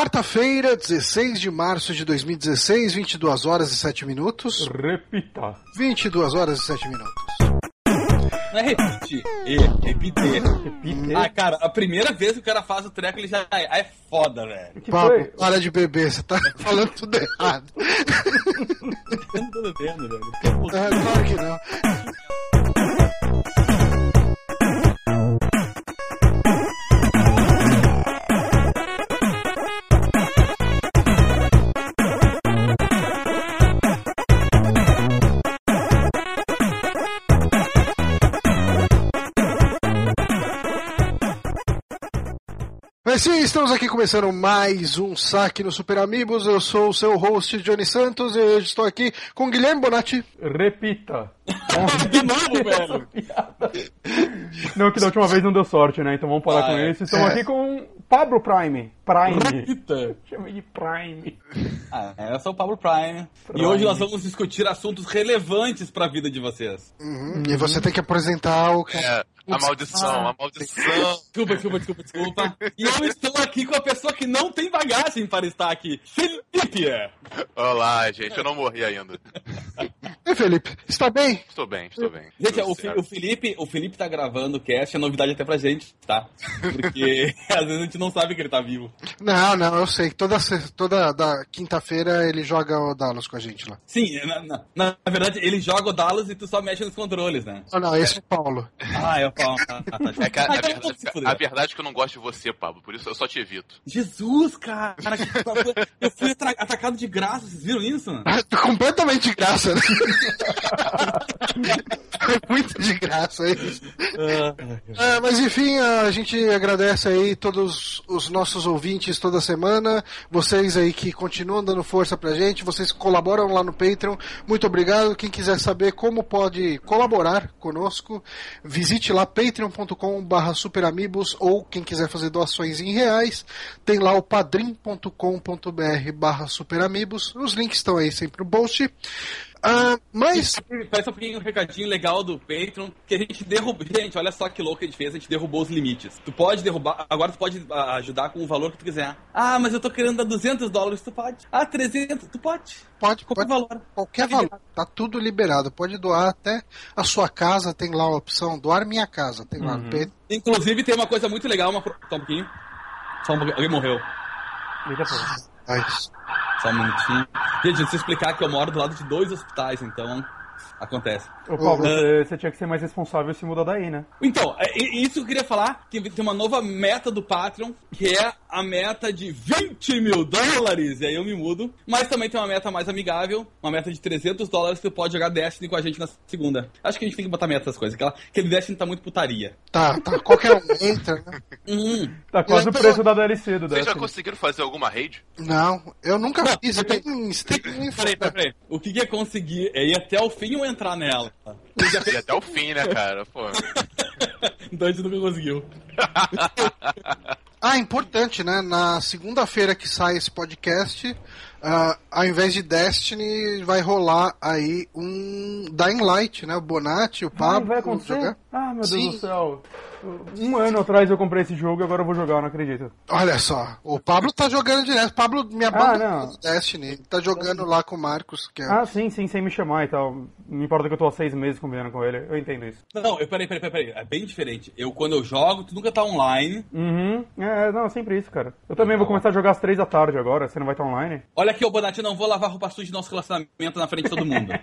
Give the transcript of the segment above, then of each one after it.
Quarta-feira, 16 de março de 2016, 22 horas e 7 minutos. Repita. 22 horas e 7 minutos. Não é repetir, é repetir. Repita. Ah, cara, a primeira vez que o cara faz o treco, ele já é, é foda, velho. que Pablo, foi? para de beber, você tá falando tudo errado. Eu não tô bebendo, velho. Ah, claro que não. Mas sim, estamos aqui começando mais um saque no Super Amigos. Eu sou o seu host, Johnny Santos, e hoje estou aqui com Guilherme Bonatti. Repita. De novo, velho. Não, que da última vez não deu sorte, né? Então vamos parar Ah, com é. isso. Estamos É. aqui com Pablo Prime. Prime. Repita. Chamei de Prime. Ah, eu sou o Pablo Prime. Prime. E hoje nós vamos discutir assuntos relevantes pra vida de vocês. Uhum, E você tem que apresentar o. É, a maldição, a maldição. Desculpa, desculpa, desculpa, desculpa. E eu estou aqui com a pessoa que não tem bagagem para estar aqui. Felipe! Olá, gente, eu não morri ainda. E Felipe, está bem? Estou bem, estou bem. Gente, o, o Felipe, o Felipe tá gravando o cast, é novidade até pra gente, tá? Porque às vezes a gente não sabe que ele tá vivo. Não, não, eu sei. Toda, toda da quinta-feira ele joga o Dallas com a gente lá. Sim, na, na- na verdade, ele joga o Dallas e tu só mexe nos controles, né? Ah, não, esse é o Paulo. Ah, é o pau. Ah, tá, tá. É que a, a Ah, verdade, a verdade é que eu não gosto de você, Pablo, por isso eu só te evito. Jesus, cara! Eu fui atacado de graça, vocês viram isso? Ah, completamente de graça, né? Foi muito de graça isso. Ah, mas enfim, a gente agradece aí todos os nossos ouvintes toda semana, vocês aí que continuam dando força pra gente, vocês que colaboram lá no Patreon, muito obrigado. Quem quiser saber como pode colaborar conosco, visite lá patreon.com barra ou quem quiser fazer doações em reais, tem lá o padrim.com.br barra os links estão aí sempre no post. Ah, mas Parece um pouquinho um recadinho legal do Patreon, que a gente derrubou. Gente, olha só que louco que a gente fez, a gente derrubou os limites. Tu pode derrubar, agora tu pode ah, ajudar com o valor que tu quiser. Ah, mas eu tô querendo dar 200 dólares, tu pode. Ah, 300, tu pode. pode, Qualquer pode valor. Qualquer Tá valor, liberado. tá tudo liberado. Pode doar até a sua casa, tem lá a opção doar minha casa, tem lá no Uhum. peito. Inclusive tem uma coisa muito legal, uma... só um pouquinho. Só um pouquinho. Alguém morreu. Eita, pô. Só um minutinho. Gente, deixa eu explicar que eu moro do lado de dois hospitais, então acontece. Ô, Pablo, Uhum. você, você tinha que ser mais responsável e se mudar daí, né? Então, é- isso que eu queria falar, que tem uma nova meta do Patreon, que é a meta de 20 mil dólares, e aí eu me mudo. Mas também tem uma meta mais amigável, uma meta de 300 dólares, que tu pode jogar Destiny com a gente na segunda. Acho que a gente tem que botar meta essas coisas, aquela, aquele Destiny tá muito putaria. tá, tá, qualquer um entra, né? Uhum. Tá quase o preço da DLC do Vocês já Destiny. conseguiram fazer alguma raid? Não, eu nunca Não, fiz, eu peraí. tenho Peraí, peraí, peraí. O que que é conseguir? É ir até o fim ou entrar nela? E até o fim, né, cara? Pô. a gente nunca conseguiu. Ah, importante, né? Na segunda-feira que sai esse podcast, ah, ao invés de Destiny, vai rolar aí um Dying Light, né? O Bonatti, o Pablo. vai acontecer? Ah, meu Deus Sim. do céu. Um ano atrás eu comprei esse jogo e agora eu vou jogar, não acredito. Olha só, o Pablo tá jogando direto. O Pablo me Ah, abandonou não. no Destiny. Ele tá jogando lá com o Marcos, que é Ah, sim, sim, sem me chamar e tal. Não importa que eu tô há seis meses combinando com ele, eu entendo isso. Não, eu, peraí, peraí, peraí, peraí. É bem diferente. Eu, quando eu jogo, tu nunca tá online. Uhum, é, não, sempre isso, cara. Eu também vou começar a jogar às três da tarde agora, você não vai estar online? Olha aqui, ô Bonatti, eu não vou lavar roupa suja de nosso relacionamento na frente de todo mundo.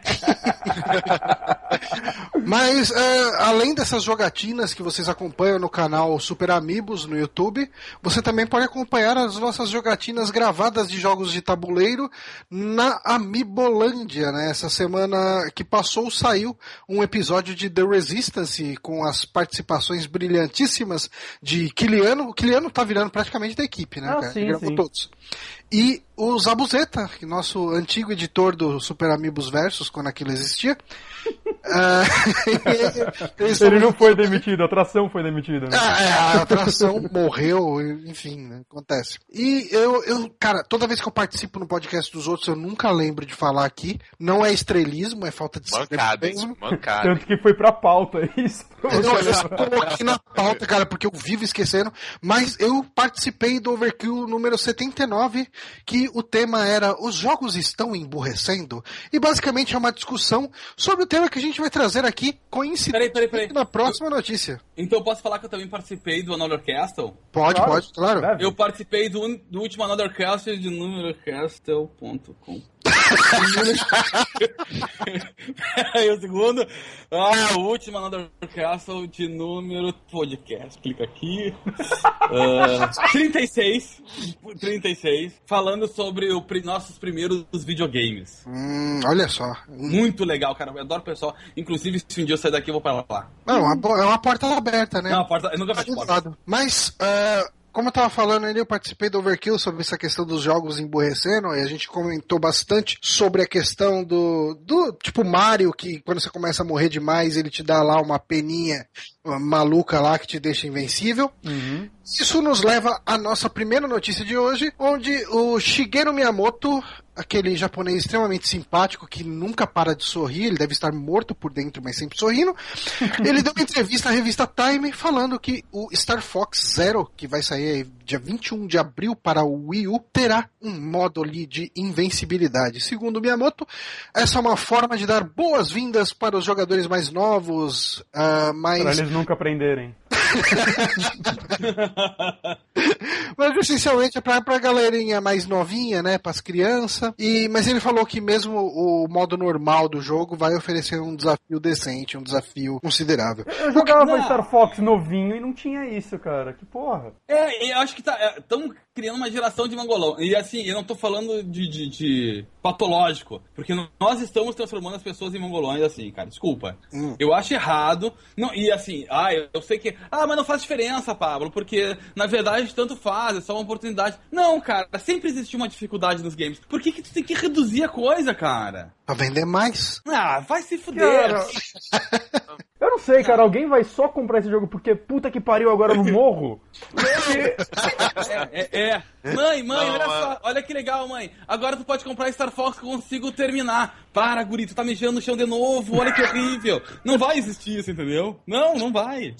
Mas, é, além dessas jogatinas que vocês acompanham no canal Super Amigos no YouTube, você também pode acompanhar as nossas jogatinas gravadas de jogos de tabuleiro na Amibolândia, né? Essa semana que passou saiu um episódio de The Resistance com as participações brilhantíssimas de Kiliano. O Kiliano tá virando praticamente da equipe, né? Ah, cara? sim, Ele gravou sim. todos. E o Zabuzeta, que nosso antigo editor do Super Amigos Versus, quando aquilo existia. Ah, Ele não foi demitido, a atração foi demitida. Né? Ah, é, a atração morreu, enfim, né, acontece. E eu, eu, cara, toda vez que eu participo no podcast dos outros, eu nunca lembro de falar aqui. Não é estrelismo, é falta de Mancada. Mancada. Tanto que foi pra pauta isso. pra Eu, coloquei na pauta, cara, porque eu vivo esquecendo, mas eu participei do Overkill número 79, que o tema era Os jogos estão emburrecendo? E basicamente é uma discussão sobre o tema que a gente vai trazer aqui, Peraí, coincidentemente peraí, peraí. na próxima notícia. Então eu posso falar que eu também participei do Another Castle? Pode, Claro. pode, claro. Eu participei do, do último Another Castle de numerocastle.com. Aí o segundo. Ah, o último Another Castle de número podcast. Clica aqui. Ah, 36. 36. Falando sobre o, nossos primeiros videogames. Hum, olha só. Muito legal, cara. Eu adoro o pessoal. Inclusive, se um dia eu sair daqui, eu vou pra lá. Não, é uma, é uma porta aberta, né? Não, a porta, eu nunca de porta. Mas, ah, como eu tava falando ali, eu participei do Overkill sobre essa questão dos jogos emburrecendo, e a gente comentou bastante sobre a questão do, do tipo Mario, que quando você começa a morrer demais, ele te dá lá uma peninha maluca lá que te deixa invencível. Uhum. Isso nos leva à nossa primeira notícia de hoje, onde o Shigeru Miyamoto, aquele japonês extremamente simpático que nunca para de sorrir, ele deve estar morto por dentro, mas sempre sorrindo, ele deu uma entrevista à revista Time falando que o Star Fox Zero, que vai sair aí dia 21 de abril para o Wii U, terá um modo ali de invencibilidade. Segundo Miyamoto, essa é uma forma de dar boas-vindas para os jogadores mais novos, ah, mais Pra eles nunca aprenderem. Mas essencialmente é pra, pra galerinha mais novinha, né? Pras crianças. E, mas ele falou que mesmo o modo normal do jogo vai oferecer um desafio decente, um desafio considerável. Eu jogava Não. Star Fox novinho e não tinha isso, cara. Que porra. É, eu acho que tá. Estão criando uma geração de mangolão. E assim, eu não tô falando de, de- de patológico. Porque nós estamos transformando as pessoas em mangolões assim, cara. Desculpa. Hum. Eu acho errado. Não, e assim, ah, eu, eu sei que. Ah, mas não faz diferença, Pablo, porque na verdade tanto faz, é só uma oportunidade. Não, cara, sempre existiu uma dificuldade nos games. Por que, que tu tem que reduzir a coisa, cara? Pra vender mais. Ah, vai se fuder. Cara, eu não sei, cara. Alguém vai só comprar esse jogo porque puta que pariu agora no morro? É, é, é. Mãe, mãe, Não, olha é- só, olha que legal, mãe. Agora tu pode comprar Star Fox que eu consigo terminar. Para, guri, tu tá mijando no chão de novo, olha que horrível. Não vai existir isso, entendeu? Não, não vai.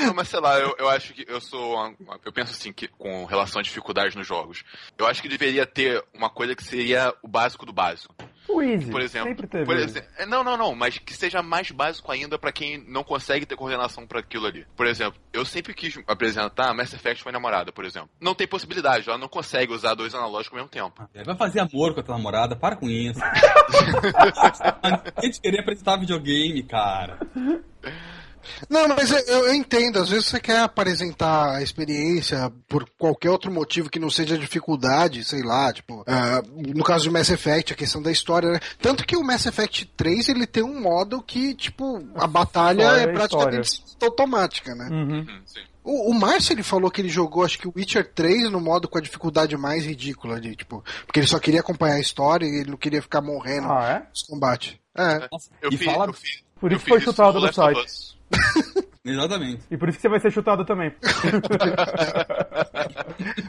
Não, mas sei lá, eu, eu acho que eu sou. uma- eu penso assim, que com relação a dificuldades nos jogos. Eu acho que deveria ter uma coisa que seria o básico do básico. O Easy. Por exemplo. Sempre teve. por isso. exe- é, não, não, não, mas que seja mais básico ainda pra quem não consegue ter coordenação pra aquilo ali. Por exemplo, eu sempre quis apresentar Mass Effect pra minha namorada, por exemplo. Não tem possibilidade, ela não consegue usar dois analógicos ao mesmo tempo. Vai fazer amor com a tua namorada, para com isso. A gente queria apresentar videogame, cara. Não, mas eu, eu entendo. Às vezes você quer apresentar a experiência por qualquer outro motivo que não seja dificuldade, sei lá, tipo, ah, no caso do Mass Effect, a questão da história, né? Tanto que o Mass Effect 3 ele tem um modo que, tipo, a batalha História é é praticamente automática, né? Uhum. Hum, sim. O, o Márcio ele falou que ele jogou, acho que o Witcher 3 no modo com a dificuldade mais ridícula de, tipo, porque ele só queria acompanhar a história e ele não queria ficar morrendo Ah, é? nos combates. É. Nossa, Eu e fiz, fala... eu fiz. Por isso foi chutado no do site. Us. Exatamente. E por isso que você vai ser chutado também.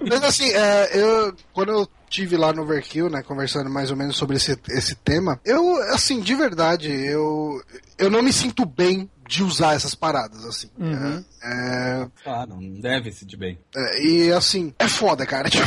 Mas assim, é, eu quando eu tive lá no Overkill, né, conversando mais ou menos sobre esse, esse tema, eu, assim, de verdade, eu, eu não me sinto bem de usar essas paradas, assim. Uhum. É, Claro, não deve se de bem. é, e assim, é foda, cara. Tipo,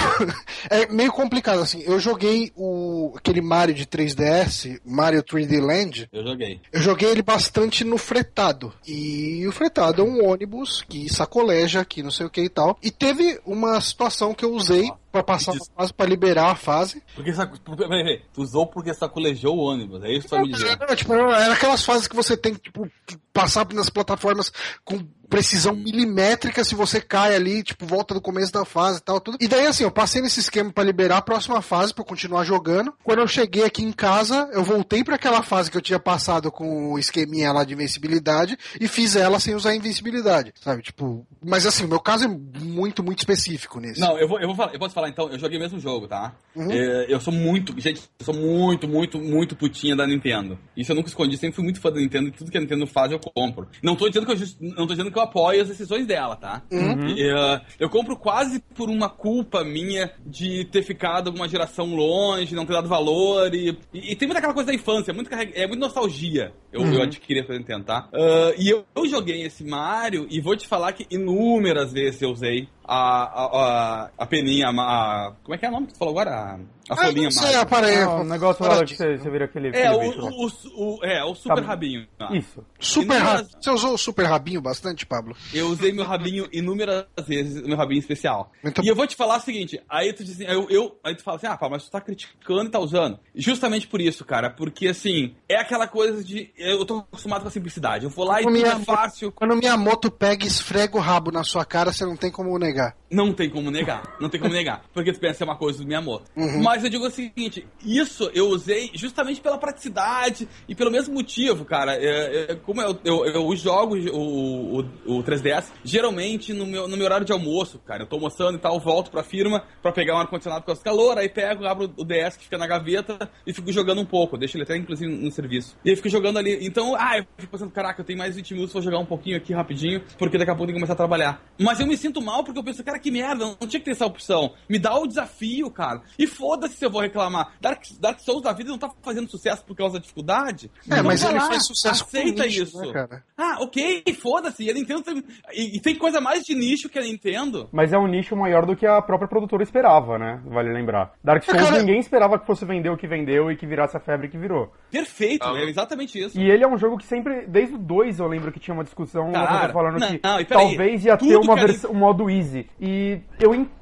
é meio complicado, assim. Eu joguei o, aquele Mario de 3DS, Mario 3D Land, Eu joguei. eu joguei ele bastante no fretado. E o fretado é um ônibus que sacoleja aqui, não sei o que e tal. E teve uma situação que eu usei pra passar uma fase, pra liberar a fase. Porque saco... Peraí, peraí. Tu usou porque sacolejou o ônibus, é isso que tu vai me dizer. Não, tipo, era aquelas fases que você tem que tipo, passar nas plataformas com precisão milimétrica se você cai ali, tipo, volta do começo da fase e tal, tudo. E daí, assim, eu passei nesse esquema para liberar a próxima fase, pra eu continuar jogando. Quando eu cheguei aqui em casa, eu voltei para aquela fase que eu tinha passado com o esqueminha lá de invencibilidade e fiz ela sem usar invencibilidade, sabe? Tipo, mas assim, o meu caso é muito, muito específico nesse. Não, eu vou, eu vou falar, eu posso falar então, eu joguei o mesmo jogo, tá? Uhum. É, eu sou muito, gente, eu sou muito, muito, muito putinha da Nintendo. Isso eu nunca escondi, sempre fui muito fã da Nintendo e tudo que a Nintendo faz eu compro. Não tô dizendo que eu, just, não tô dizendo que eu apoio as decisões dela, tá? Uhum. Eu, eu compro quase por uma culpa minha de ter ficado uma geração longe, não ter dado valor e, e, e tem muita aquela coisa da infância, muito, é muito nostalgia eu, uhum. eu adquiri essa Nintendo, tá? Uh, e eu, eu joguei esse Mario e vou te falar que inúmeras vezes eu usei a, a, a, a peninha, a, como é que é o nome que você falou agora? A, a ah, folhinha. Ah, aparelho. Ah, o negócio lá que você, você vira aquele, é, aquele o, o, o, é, o super tá, rabinho. Ah. Isso. Super rabinho. Você usou o super rabinho bastante, Pablo? Eu usei meu rabinho inúmeras vezes, meu rabinho especial. Muito... E eu vou te falar o seguinte, aí tu diz assim, eu, eu, aí tu fala assim, ah, Pablo, mas tu tá criticando e tá usando. Justamente por isso, cara, porque assim, é aquela coisa de, eu tô acostumado com a simplicidade. Eu vou lá quando e tudo é fácil. Quando minha moto pega e esfrega o rabo na sua cara, você não tem como negar. Não tem como negar. Não tem como negar. Porque tu pensa é uma coisa do meu amor. Uhum. Mas eu digo o seguinte: isso eu usei justamente pela praticidade e pelo mesmo motivo, cara. É, é, como eu, eu, eu jogo o, o, o 3DS, geralmente no meu, no meu horário de almoço, cara. Eu tô almoçando e tal, volto pra firma pra pegar um ar-condicionado com as calor, aí pego, abro o DS que fica na gaveta e fico jogando um pouco. Deixo ele até, inclusive, no serviço. E aí fico jogando ali. Então, ah, eu fico pensando, caraca, eu tenho mais 20 minutos, vou jogar um pouquinho aqui rapidinho, porque daqui a pouco tem que começar a trabalhar. Mas eu me sinto mal porque eu penso, cara, que merda, não tinha que ter essa opção. Me dá o desafio, cara. E foda-se se eu vou reclamar. Dark, Dark Souls da vida não tá fazendo sucesso por causa da dificuldade. É, então mas ele lá, faz sucesso Aceita nicho, isso. Né, cara? Ah, ok, foda-se. A Nintendo tem... E, e, tem coisa mais de nicho que a Nintendo. Mas é um nicho maior do que a própria produtora esperava, né? Vale lembrar. Dark Souls cara... ninguém esperava que fosse vender o que vendeu e que virasse a febre que virou. Perfeito, ah, é exatamente isso. E ele é um jogo que sempre, desde o 2 eu lembro que tinha uma discussão, cara, falando não, que não, talvez ia ter uma versão, um modo easy. E eu entendo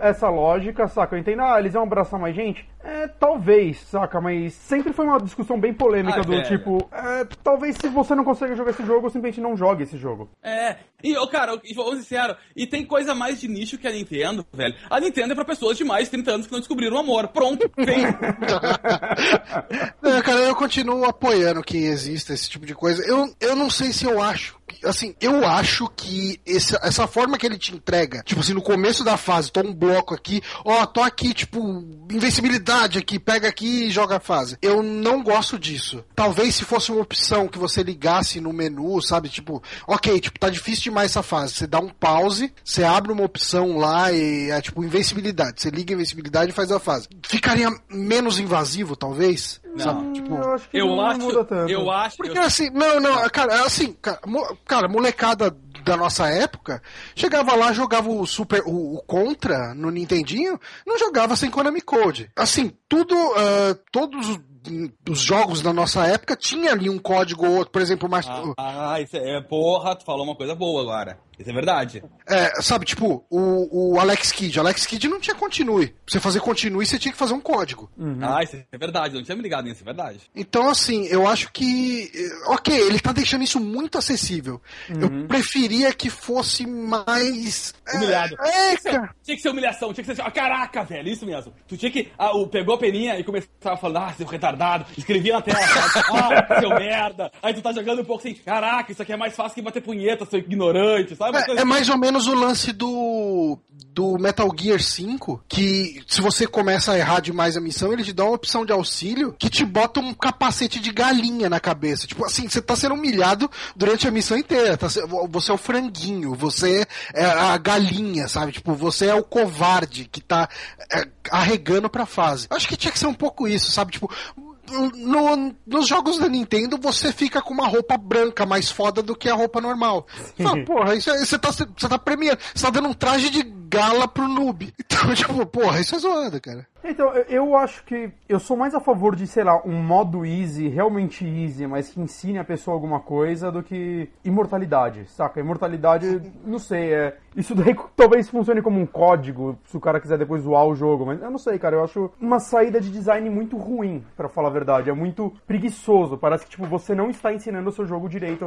essa lógica, saca? Eu entendo, ah, eles vão abraçar mais gente? É, talvez, saca? Mas sempre foi uma discussão bem polêmica ah, do velho. tipo, é, talvez se você não consegue jogar esse jogo, simplesmente não jogue esse jogo. É, e, oh, cara, vamos ser sincero, e tem coisa mais de nicho que a Nintendo, velho. A Nintendo é pra pessoas de mais de 30 anos que não descobriram o amor. Pronto, vem. não, cara, eu continuo apoiando que exista esse tipo de coisa. Eu, eu não sei se eu acho assim, eu acho que esse, essa forma que ele te entrega, tipo assim, no começo da fase, tô um bloco aqui, ó, tô aqui, tipo, invencibilidade aqui, pega aqui e joga a fase. Eu não gosto disso. Talvez se fosse uma opção que você ligasse no menu, sabe, tipo, ok, tipo, tá difícil demais essa fase. Você dá um pause, você abre uma opção lá e é tipo invencibilidade. Você liga a invencibilidade e faz a fase. Ficaria menos invasivo, talvez? Não, sabe? tipo, eu acho que eu não acho, muda tanto. Eu acho. Porque eu... assim, não, não, cara, assim, cara, cara, molecada da nossa época, chegava lá, jogava o Super, o, o, Contra no Nintendinho, não jogava sem Konami Code. Assim, tudo, uh, todos os jogos da nossa época tinha ali um código ou outro, por exemplo, mais... Ah, ah, isso é, porra, tu falou uma coisa boa agora. Isso é verdade. É, sabe, tipo, o, o Alex Kidd. Alex Kidd não tinha continue. Pra você fazer continue, você tinha que fazer um código. Uhum. Ah, isso é verdade. Eu não tinha me ligado nisso, é verdade. Então, assim, eu acho que. Eh, ok, ele tá deixando isso muito acessível. Uhum. Eu preferia que fosse mais. Eh, Humilhado. É, cara. Tinha que ser humilhação, tinha que ser assim, ah, caraca, velho, isso mesmo. Tu tinha que. Ah, o, pegou a peninha e começava falando, ah, seu retardado, escrevia na tela, ah, seu merda. Aí tu tá jogando um pouco assim, caraca, isso aqui é mais fácil que bater punheta, seu ignorante, sabe? É, é, mais ou menos o lance do, do Metal Gear 5, que se você começa a errar demais a missão, ele te dá uma opção de auxílio que te bota um capacete de galinha na cabeça. Tipo assim, você tá sendo humilhado durante a missão inteira. Tá, você é o franguinho, você é a galinha, sabe? Tipo, você é o covarde que tá é, arregando pra fase. Acho que tinha que ser um pouco isso, sabe? Tipo, no, nos jogos da Nintendo você fica com uma roupa branca mais foda do que a roupa normal. Fala, porra, isso é, você tá, você tá premiando, você tá dando um traje de gala pro noob. Então, tipo, porra, isso é zoado, cara. Então, eu acho que eu sou mais a favor de, sei lá, um modo easy, realmente easy, mas que ensine a pessoa alguma coisa do que imortalidade, saca? Imortalidade, não sei, é. Isso daí talvez funcione como um código, se o cara quiser depois zoar o jogo, mas eu não sei, cara, eu acho uma saída de design muito ruim, para falar a verdade. É muito preguiçoso. Parece que, tipo, você não está ensinando o seu jogo direito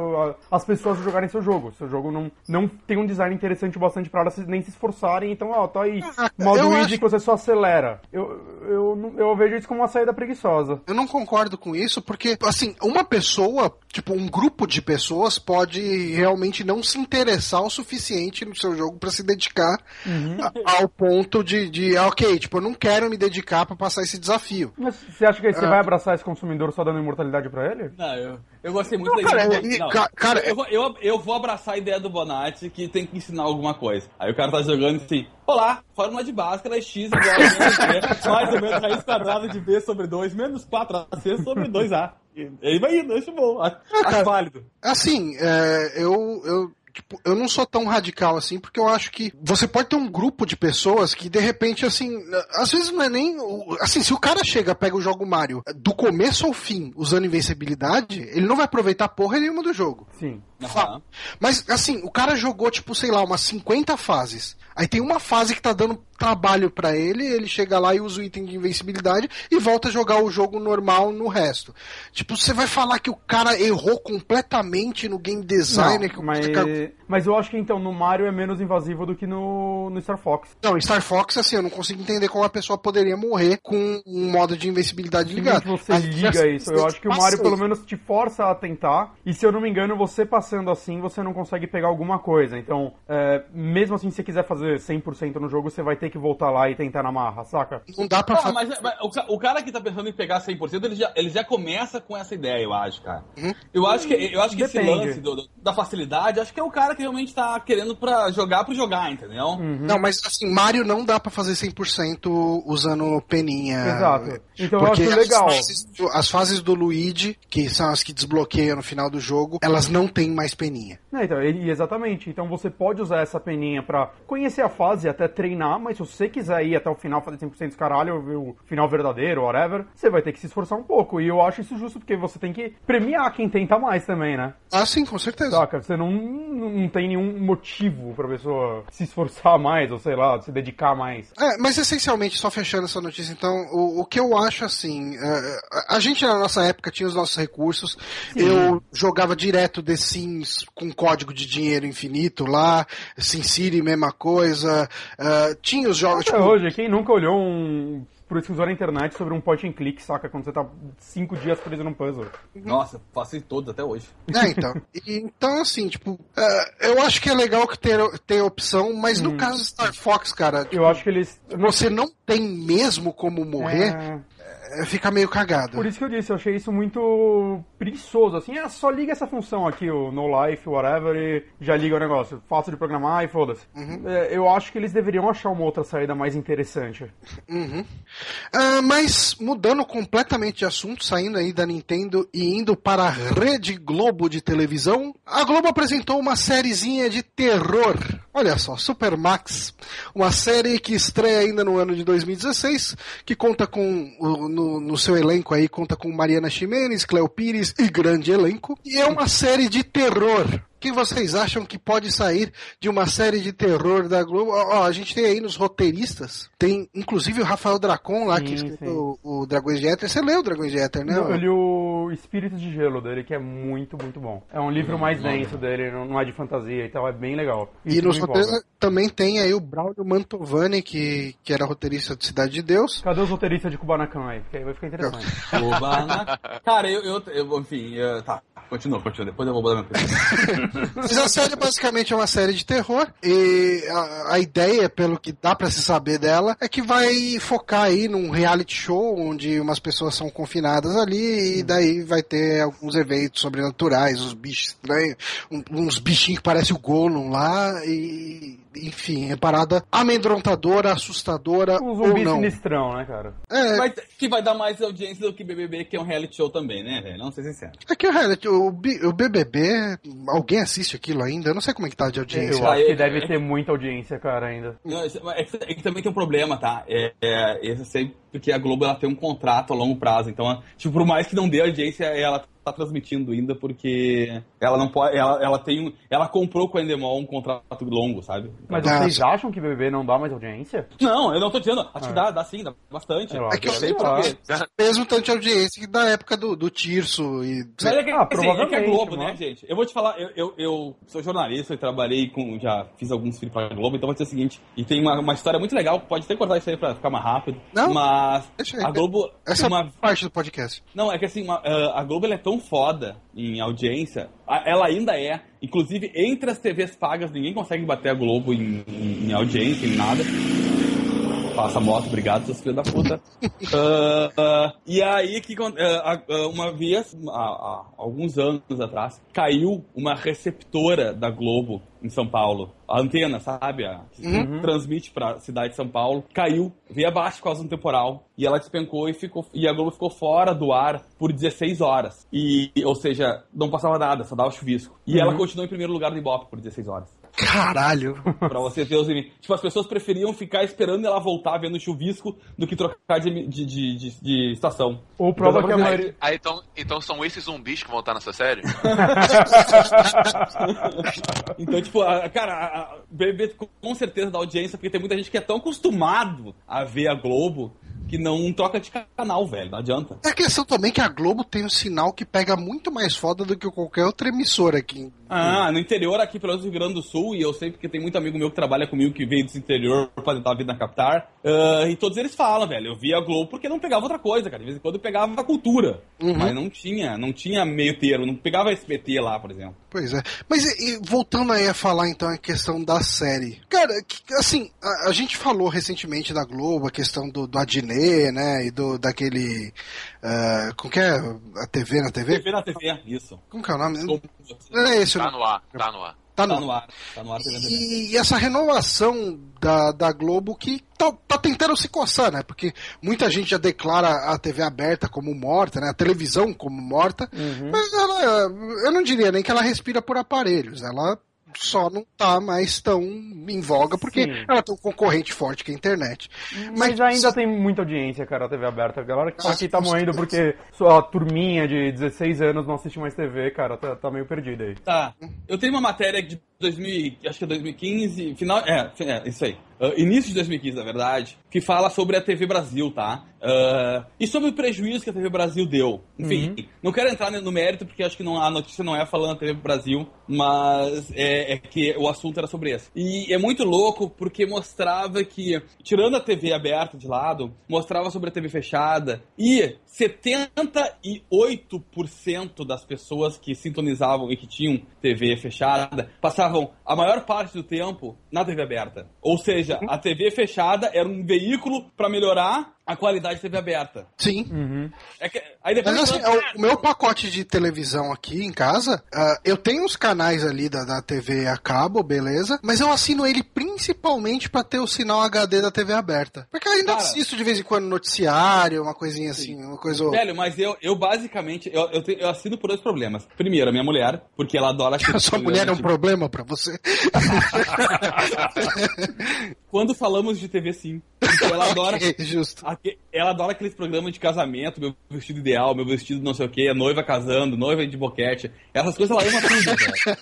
às pessoas a jogarem seu jogo. Seu jogo não, não tem um design interessante bastante para elas nem se esforçarem, então, ó, tá aí. Modo easy acho... que você só acelera. Eu, eu, eu vejo isso como uma saída preguiçosa. Eu não concordo com isso, porque, assim, uma pessoa, tipo, um grupo de pessoas pode realmente não se interessar o suficiente no seu jogo para se dedicar uhum. ao ponto de, de, ah, ok, tipo, eu não quero me dedicar para passar esse desafio. Mas você acha que você ah. vai abraçar esse consumidor só dando imortalidade para ele? Não, eu, eu gostei muito não, da cara, ideia. Não, cara, eu, eu, eu, eu, vou abraçar a ideia do Bonatti que tem que ensinar alguma coisa. Aí o cara tá jogando assim, olá, fórmula de Bhaskara x igual a mais ou menos raiz quadrada de b sobre 2 menos 4ac sobre 2a. Ele vai indo, acho bom, acho, acho válido. Assim, é, eu, eu Tipo, eu não sou tão radical assim, porque eu acho que você pode ter um grupo de pessoas que, de repente, assim, às vezes não é nem. Assim, se o cara chega, pega o jogo Mario do começo ao fim, usando invencibilidade, ele não vai aproveitar porra nenhuma do jogo. Sim. Uhum. Mas, assim, o cara jogou, tipo, sei lá, umas 50 fases. Aí tem uma fase que tá dando trabalho para ele, ele chega lá e usa o item de invencibilidade e volta a jogar o jogo normal no resto. Tipo, você vai falar que o cara errou completamente no game design. Não, mas, cara... mas eu acho que então no Mario é menos invasivo do que no, no Star Fox. Não, Star Fox, assim, eu não consigo entender como a pessoa poderia morrer com um modo de invencibilidade ligado. você liga isso. Eu acho que o Mario pelo menos te força a tentar. E se eu não me engano, você passando assim, você não consegue pegar alguma coisa. Então, é, mesmo assim, se você quiser fazer 100% no jogo, você vai ter que voltar lá e tentar na marra, saca? Não dá pra fazer. Mas, mas, o, cara que tá pensando em pegar 100%, ele já, ele já começa com essa ideia, eu acho, cara. Uhum. Eu acho que, eu acho que esse lance do, do, da facilidade, acho que é o cara que realmente tá querendo pra jogar pro jogar, entendeu? Uhum. Não, mas assim, Mario não dá pra fazer 100% usando peninha. Exato. Então eu acho legal. As fases, as fases do Luigi, que são as que desbloqueiam no final do jogo, elas não têm mais peninha. É, então, exatamente. Então você pode usar essa peninha pra conhecer a fase e até treinar, mas se você quiser ir até o final, fazer 100% dos caralho, o final verdadeiro, whatever, você vai ter que se esforçar um pouco. E eu acho isso justo porque você tem que premiar quem tenta mais também, né? Ah, sim, com certeza. Saca? Você não, não tem nenhum motivo pra pessoa se esforçar mais, ou sei lá, se dedicar mais. É, mas essencialmente, só fechando essa notícia, então, o, o que eu acho assim, é, a gente na nossa época tinha os nossos recursos, sim. eu jogava direto The Sims com código de dinheiro infinito lá, SimCity, mesma coisa, uh, tinha os jogos. Até tipo... hoje, quem nunca olhou um pesquisou na internet sobre um point and click, saca? Quando você tá cinco dias preso num puzzle. Nossa, faço todos até hoje. É, então. E, então, assim, tipo, uh, eu acho que é legal que ter, ter opção, mas hum. no caso do Star Fox, cara. Tipo, eu acho que eles. Você não tem mesmo como morrer. É, fica meio cagado. Por isso que eu disse, eu achei isso muito preguiçoso, assim, é só liga essa função aqui, o no life, whatever, e já liga o negócio. Fácil de programar e foda-se. Uhum. É, eu acho que eles deveriam achar uma outra saída mais interessante. Uhum. Uh, mas mudando completamente de assunto, saindo aí da Nintendo e indo para a Rede Globo de televisão, a Globo apresentou uma sériezinha de terror. Olha só, Super Max, uma série que estreia ainda no ano de 2016, que conta com o, no, no, seu elenco aí conta com Mariana Ximenes, Cleo Pires e grande elenco. E é uma série de terror que vocês acham que pode sair de uma série de terror da Globo? Ó, a gente tem aí nos roteiristas, tem inclusive o Rafael Dracon lá, sim, que escreveu o, o Dragões de Éter. Você leu o Dragões de Éter, né? Eu li o Espírito de Gelo dele, que é muito, muito bom. É um livro mais denso dele, não é de fantasia e tal, é bem legal. Isso e nos roteiristas também tem aí o Braulio Mantovani, que, que era roteirista de Cidade de Deus. Cadê os roteiristas de Kubanacan aí? Porque aí vai ficar interessante. Kubanacan. Cara, eu, eu, eu enfim, eu, tá, continua, continua, depois eu vou botar minha Mas a série basicamente é uma série de terror e a, a ideia, pelo que dá para se saber dela, é que vai focar aí num reality show onde umas pessoas são confinadas ali e daí vai ter alguns eventos sobrenaturais, os bichos estranhos, uns bichinhos que parecem o Gollum lá e enfim, é parada amedrontadora, assustadora um zumbi ou não. sinistrão, né, cara? É. Vai, que vai dar mais audiência do que BBB, que é um reality show também, né, velho? Não sei sincero. É que o reality, o, o, o BBB, alguém assiste aquilo ainda? Eu não sei como é que tá de audiência. Eu acho que deve ter muita audiência, cara, ainda. Não, é, que, é que também tem um problema, tá? É, é, esse sempre porque a Globo ela tem um contrato a longo prazo. Então, tipo, por mais que não dê audiência, ela tá transmitindo ainda porque ela não pode. Ela, ela tem um, Ela comprou com a Endemol um contrato longo, sabe? Mas ah, vocês acham que BBB não dá mais audiência? Não, eu não tô dizendo. Acho ah. que dá, dá sim, dá bastante. É que eu sei porque mesmo tanto de audiência que da época do, do Tirso e. Mas é que, ah, assim, é que a Globo, né, gente? Eu vou te falar, eu, eu, eu sou jornalista e trabalhei com. Já fiz alguns filmes pra Globo, então vou dizer o seguinte. E tem uma, uma história muito legal, pode até cortar isso aí pra ficar mais rápido. Não. Mas a Globo. Essa uma... parte do podcast. Não, é que assim, uma, a Globo é tão foda em audiência, ela ainda é. Inclusive, entre as TVs pagas, ninguém consegue bater a Globo em, em, em audiência, em nada. Passa a moto, obrigado, seus filhos da puta. uh, uh, e aí, que uh, uma vez, há, alguns anos atrás, caiu uma receptora da Globo em São Paulo. A antena, sabe? A, que uhum. transmite pra cidade de São Paulo. Caiu, veio abaixo por causa do temporal. E ela despencou e, ficou, e a Globo ficou fora do ar por 16 horas. E, ou seja, não passava nada, só dava chuvisco. E uhum. ela continuou em primeiro lugar no Ibope por 16 horas. Caralho! pra você ter os limites. Tipo, as pessoas preferiam ficar esperando ela voltar vendo chuvisco do que trocar de, de, de, de, de estação. Ou prova que a maioria. Ah, então, então são esses zumbis que vão estar nessa série? então, tipo, a, cara, a, BBB com certeza dá audiência, porque tem muita gente que é tão acostumado a ver a Globo que não troca de canal, velho. Não adianta. É a questão também que a Globo tem um sinal que pega muito mais foda do que qualquer outra emissora aqui. Ah, no interior aqui, pelo menos no Rio Grande do Sul, e eu sei porque tem muito amigo meu que trabalha comigo que veio do interior pra tentar a vida na Captar. Uh, e todos eles falam, velho, eu via a Globo porque não pegava outra coisa, cara. De vez em quando eu pegava a cultura. Uhum. Mas não tinha, não tinha meio termo, não pegava SBT lá, por exemplo. Pois é. Mas e, voltando aí a falar então a questão da série. Cara, assim, a, a gente falou recentemente da Globo, a questão do, do Adnet, né? E do daquele. Uh, como que é? A TV na TV? TV na TV, isso. Como que é o nome? Não é esse Tá no ar, tá no ar. Tá no, tá no ar. Tá no ar e, e, essa renovação da, da Globo que tá, tá, tentando se coçar, né? Porque muita gente já declara a TV aberta como morta, né? A televisão como morta. Uhum. Mas ela, eu não diria nem que ela respira por aparelhos. Ela só não tá mais tão em voga porque Sim. ela tem um concorrente forte que é a internet. Mas, Mas ainda tem muita audiência, cara, a TV aberta. A galera que aqui tá morrendo porque sua turminha de 16 anos não assiste mais TV, cara, tá, tá meio perdida aí. Tá. Eu tenho uma matéria de 2000, acho que é 2015, final, é, é isso aí. Uh, início de 2015, na verdade, que fala sobre a TV Brasil, tá? Uh, e sobre o prejuízo que a TV Brasil deu. Enfim, uhum. não quero entrar no mérito, porque acho que não, a notícia não é falando da TV Brasil, mas é, é, que o assunto era sobre isso. E é muito louco porque mostrava que, tirando a TV aberta de lado, mostrava sobre a TV fechada, e 78% das pessoas que sintonizavam e que tinham TV fechada passavam a maior parte do tempo na TV aberta. Ou seja, a TV fechada era um veículo para melhorar a qualidade de TV aberta. Sim. Uhum. É que, aí depois Mas assim, o, meu pacote de televisão aqui em casa, uh, eu tenho os canais ali da, da TV a cabo, beleza? Mas eu assino ele principalmente para ter o sinal HD da TV aberta. Porque eu ainda Cara, assisto de vez em quando noticiário, uma coisinha assim, uma coisa... Velho, mas eu, eu basicamente, eu, eu, te, eu assino por dois problemas. Primeiro, a minha mulher, porque ela adora... A sua mulher é um problema para você? Quando falamos de TV, sim. Porque ela adora... okay, justo ela adora aqueles programas de casamento, meu vestido ideal, meu vestido não sei o que, a noiva casando, noiva de boquete. Essas coisas ela ama tudo, velho.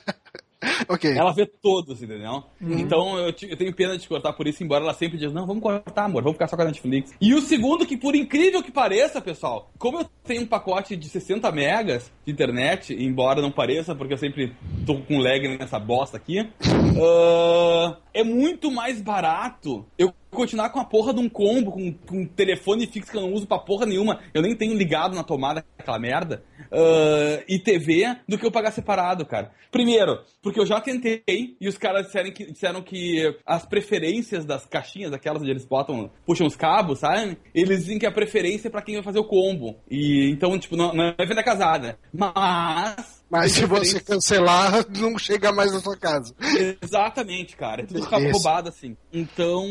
ok. Ela vê todos, entendeu? Uhum. Então eu, eu, tenho pena de cortar por isso, embora ela sempre diga, não, vamos cortar, amor, vamos ficar só com a Netflix. E o segundo, que por incrível que pareça, pessoal, como eu tenho um pacote de 60 megas de internet, embora não pareça, porque eu sempre tô com lag nessa bosta aqui, uh, é muito mais barato eu continuar com a porra de um combo, com, com um telefone fixo que eu não uso pra porra nenhuma, eu nem tenho ligado na tomada aquela merda, uh, e TV, do que eu pagar separado, cara. Primeiro, porque eu já tentei e os caras disseram que, disseram que as preferências das caixinhas, aquelas onde eles botam, puxam os cabos, sabe? Eles dizem que a preferência é pra quem vai fazer o combo. E então, tipo, não, não é venda casada. Mas mas se você cancelar, não chega mais na sua casa. Exatamente, cara. É tudo roubado assim. Então,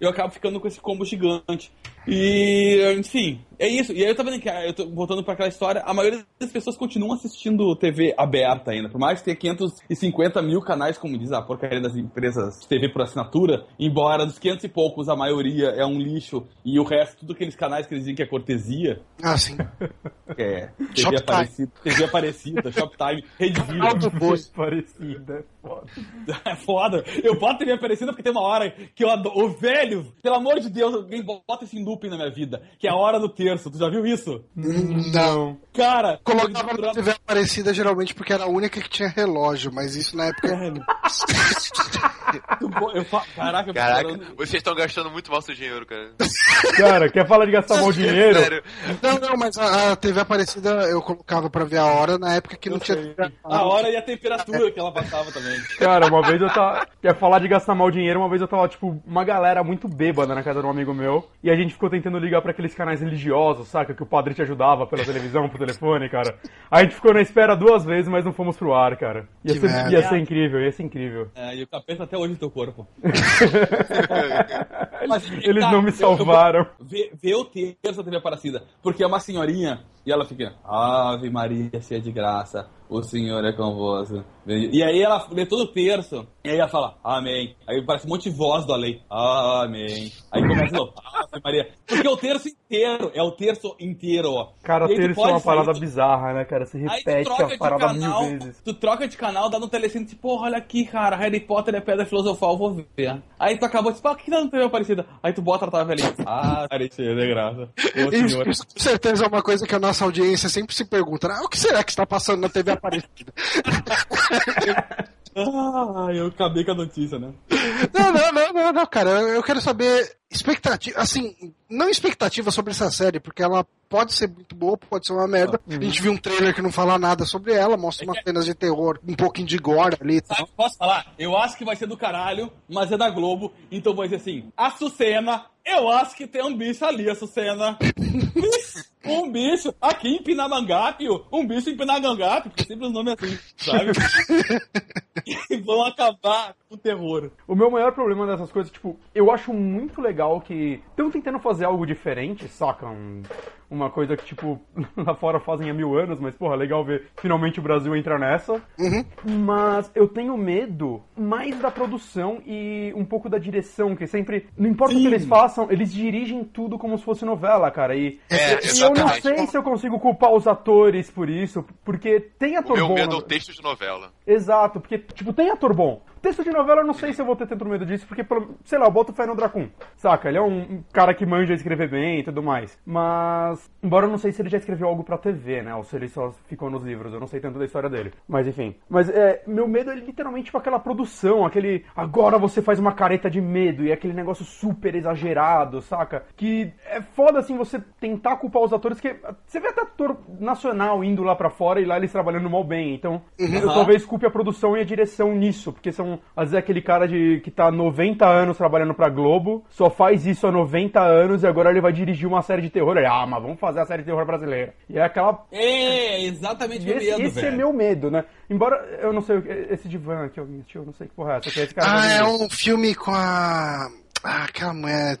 eu acabo ficando com esse combo gigante. E, enfim, É isso, e aí eu tava vendo que, eu tô voltando pra aquela história, a maioria das pessoas continuam assistindo TV aberta ainda, por mais que tenha 550 mil canais, como diz a porcaria das empresas de TV por assinatura, embora dos 500 e poucos a maioria é um lixo e o resto, tudo aqueles canais que eles dizem que é cortesia. Ah, sim. É, TV Aparecida, TV Aparecida, Shoptime, Rede Viva. Aparecida, é foda. É foda. Eu boto TV Aparecida porque tem uma hora que eu adoro. O velho, pelo amor de Deus, alguém bota esse looping na minha vida, que é a hora do terço. Tu já viu isso? Não. Cara, colocava na TV Aparecida geralmente porque era a única que tinha relógio, mas isso na época. eu fa... Caraca, Caraca vocês estão gastando muito mal seu dinheiro, cara. Cara, quer falar de gastar mal dinheiro? Sério. Não, não, mas a, a, TV Aparecida eu colocava pra ver a hora na época que eu não tinha. A hora e a temperatura que ela passava também. Cara, uma vez eu tava. Quer falar de gastar mal dinheiro, uma vez eu tava, tipo, uma galera muito bêbada na casa de um amigo meu. E a gente ficou tentando ligar pra aqueles canais religiosos, saca? Que o padre te ajudava pela televisão, pro telefone, cara. A gente ficou na espera duas vezes, mas não fomos pro ar, cara. Ia, ser, ia ser incrível, ia ser incrível. É, e o capeta até hoje no teu corpo. Mas, Eles cara, não me salvaram. Vê, vê o terço da TV Aparecida, porque é uma senhorinha e ela fica, Ave Maria, se é de graça, o Senhor é convosco. E aí ela lê todo o terço, e aí ela fala, Amém. Aí parece um monte de voz do além, Amém. Aí começa novo, Ave Maria. Porque é o terço inteiro, é o terço inteiro, ó. Cara, terço é uma parada bizarra, né, cara? Você repete a parada canal, mil vezes. Tu troca de canal, dá no telecine, tipo, olha aqui, cara, Harry Potter é pedra filosofal, vou ver. Aí tu acabou, tipo, ah, o que tá no TV Aparecida? Aí tu bota a tua velhinha, ah, Aparecida, de graça. Isso, isso com certeza é uma coisa que a nossa audiência sempre se pergunta, ah, o que será que está passando na TV Aparecida? ah, eu acabei com a notícia, né? Não, não, não, não, não, cara. Eu quero saber expectativa, assim, não expectativa sobre essa série, porque ela pode ser muito boa, pode ser uma merda. Uhum. A gente viu um trailer que não fala nada sobre ela, mostra umas cenas de terror, um pouquinho de gore ali. Sabe, posso falar? Eu acho que vai ser do caralho, mas é da Globo, então vai ser assim, a Sucena, eu acho que tem um bicho ali, a Sucena. um bicho aqui em Pinamangape, um bicho em Pinamangape, porque sempre os nomes assim, sabe? e vão acabar com o terror. O meu maior problema dessas coisas, tipo, eu acho muito legal que estão tentando fazer algo diferente, saca? Um, uma coisa que, tipo, lá fora fazem há mil anos, mas, porra, legal ver finalmente o Brasil entrar nessa. Uhum. Mas eu tenho medo mais da produção e um pouco da direção, que sempre, não importa Sim. o que eles façam, eles dirigem tudo como se fosse novela, cara. E, é, e eu não sei se eu consigo culpar os atores por isso, porque tem ator o meu bom. medo é o texto de novela. Exato, porque, tipo, tem ator bom. Texto de novela, eu não sei se eu vou ter tanto medo disso, porque, sei lá, eu boto fé no Dracon. Saca? Ele é um cara que manja escrever bem e tudo mais. Mas, embora eu não sei se ele já escreveu algo pra TV, né? Ou se ele só ficou nos livros. Eu não sei tanto da história dele. Mas, enfim. Mas, é, meu medo é literalmente tipo aquela produção, aquele. Agora você faz uma careta de medo e é aquele negócio super exagerado, saca? Que é foda, assim, você tentar culpar os atores, que você vê até ator nacional indo lá pra fora e lá eles trabalhando mal bem. Então, uhum. eu talvez culpe a produção e a direção nisso, porque são às vezes é aquele cara de, que tá 90 anos trabalhando pra Globo, só faz isso há 90 anos e agora ele vai dirigir uma série de terror. Ele, ah, mas vamos fazer a série de terror brasileira. E é aquela. É, exatamente esse, medo, esse é meu medo, né? Embora eu não sei, esse divã aqui, alguém assistiu, não sei que porra é essa. Que é esse cara ah, é um filme com a. Ah, aquela mulher.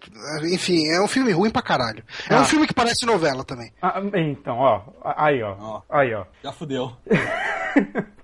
Enfim, é um filme ruim pra caralho. É ah. um filme que parece novela também. Ah, então, ó. Aí, ó. ó. Aí, ó. Já fudeu.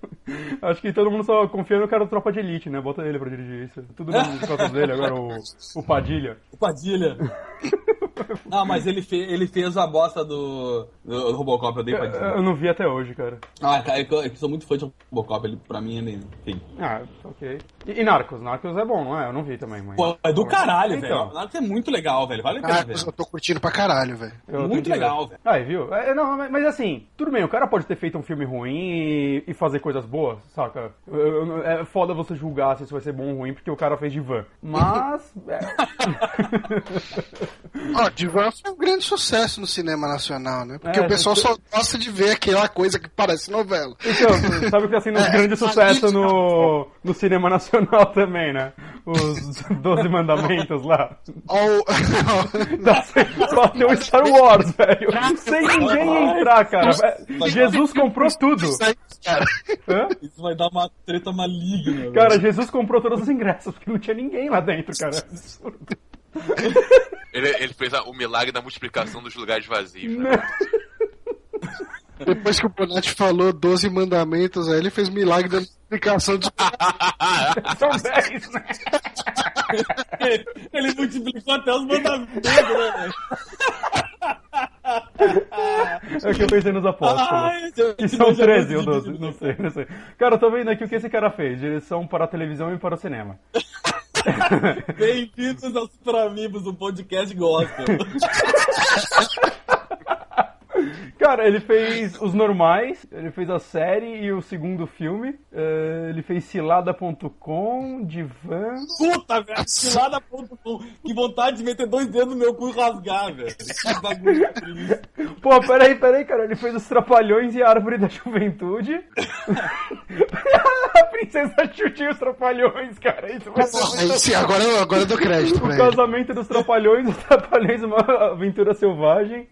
Acho que todo mundo só confia no cara do Tropa de Elite, né? Bota ele pra dirigir isso. Tudo por causa dele, agora o, o Padilha. O Padilha. Não, mas ele, fe, ele fez a bosta do, do, Robocop, eu dei pra dizer. Eu não vi até hoje, cara. Ah, cara, eu, eu sou muito fã de Robocop, ele, pra mim, ele, enfim. Ah, ok. E, e Narcos? Narcos é bom, não é? Eu não vi também, mas... Pô, é do caralho, então. velho. Narcos é muito legal, velho. Vale a pena, Narcos, eu tô curtindo pra caralho, velho. Muito legal, velho. Aí, viu? É, não, mas assim, tudo bem, o cara pode ter feito um filme ruim e, e fazer coisas boas, saca? É foda você julgar se isso vai ser bom ou ruim, porque o cara fez de van. Mas... é... Ó, Divan foi um grande sucesso no cinema nacional, né? Porque é, o pessoal só gosta de ver aquela coisa que parece novela. Então, sabe que assim, um é, grande sucesso no, no cinema nacional também, né? Os Doze Mandamentos lá. Oh, só tem o Star Wars, velho. Sem ninguém entrar, cara. Jesus comprou tudo. Isso vai dar uma treta maligna. Cara, Jesus comprou todos os ingressos, porque não tinha ninguém lá dentro, cara. Absurdo. Ele, ele fez a, o milagre da multiplicação dos lugares vazios. Né? Depois que o Bonatti falou 12 mandamentos, aí ele fez milagre da multiplicação de. São 10, né? ele multiplicou até os mandamentos, né, É que eu pensei nos apóstolos. Ai, que são 13 ou 12, não sei, não sei. Cara, eu tô vendo aqui o que esse cara fez. Direção para a televisão e para o cinema. Bem-vindos aos Super Amigos, um podcast gospel. Cara, ele fez os normais, ele fez a série e o segundo filme. Uh, ele fez cilada.com, Divan. Puta, velho, cilada.com. Que vontade de meter dois dedos no meu cu e rasgar, velho. Que bagulho Pô, peraí, peraí, cara. Ele fez os Trapalhões e a Árvore da Juventude. a Princesa Chuti e os Trapalhões, cara. Isso vai ser Sim, agora, agora eu dou crédito. O casamento dos Trapalhões, os Trapalhões, uma aventura selvagem.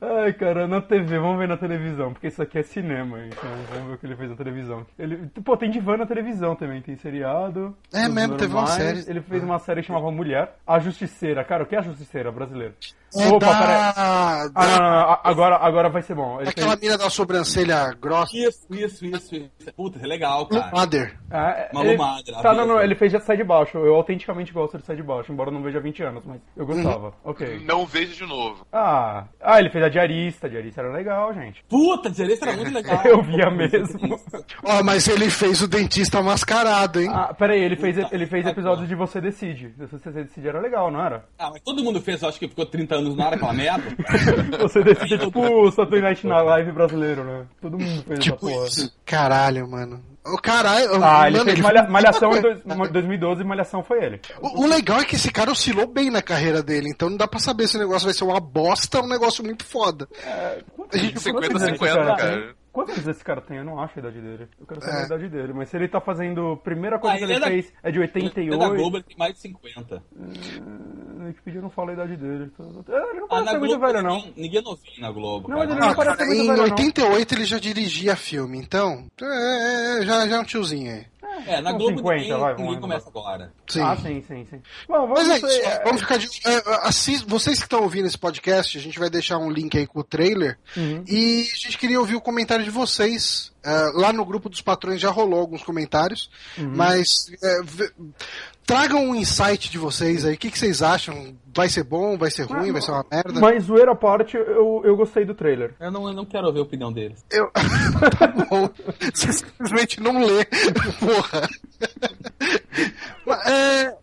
Ai, cara, na TV, vamos ver na televisão, porque isso aqui é cinema, então vamos ver o que ele fez na televisão. Ele, pô, tem divã na televisão também, tem seriado. É mesmo, teve uma série. Ele fez uma série que chamava Mulher, A Justiceira. Cara, o que é a Justiceira brasileira? É Opa, da... peraí. Ah, não, não, não, agora, agora vai ser bom. Ele Aquela fez... mina da sobrancelha grossa. Isso, isso, isso. isso. Puta, é legal, cara. Mother. É, Malu Mother. Tá, não, não, ele fez de Sai de Baixo. Eu autenticamente gosto de Sai de Baixo, embora não veja há 20 anos, mas eu gostava. Uhum. Ok. Não vejo de novo. Ah, ah, ele fez a Diarista. A Diarista era legal, gente. Puta, a Diarista era muito legal. eu via mesmo. Ó, oh, mas ele fez o dentista mascarado, hein? Ah, peraí, ele fez, ele fez episódios de Você Decide. Você Decide era legal, não era? Ah, mas todo mundo fez, acho que ficou 30 anos na área aquela merda. Você decide, tipo, o Saturday Night Live brasileiro, né? Todo mundo fez tipo essa porra. Isso. Caralho, mano. O caralho. Ah, ele fez ele malha, Malhação em dois, 2012 Malhação foi ele. O, o, legal é que esse cara oscilou bem na carreira dele, então não dá pra saber se o negócio vai ser uma bosta ou um negócio muito foda. É, a gente 50-50, cara. Quantos anos esse cara tem? Eu não acho a idade dele. Eu quero saber é. a idade dele. Mas se ele tá fazendo. Primeira coisa ah, que ele, é fez é de 88. Ele é da Globo, ele tem mais de 50. Na Wikipedia não fala a idade dele. Ele não parece ah, ser muito velho, não. Ninguém é novinho na Globo. Não, ele não, parece ser muito velho. Em 88 ele já dirigia filme, então. É, já, já é um tiozinho aí. É, na Globo 50, ninguém, vai, ninguém começa agora. Sim. Ah, sim, sim, sim. Bom, vamos, Mas é isso, é... vamos ficar de... É, assist... Vocês que estão ouvindo esse podcast, a gente vai deixar um link aí com o trailer. Uhum. E a gente queria ouvir o comentário de vocês. Uh, lá no grupo dos patrões já rolou alguns comentários, uhum. mas uh, tragam um insight de vocês aí. O que, que vocês acham? Vai ser bom? Vai ser ruim? Ah, vai ser uma merda? Mas zoeira à parte, eu, eu gostei do trailer. Eu não, eu não quero ouvir a opinião deles. Eu... tá bom. Você simplesmente não lê. Porra. é,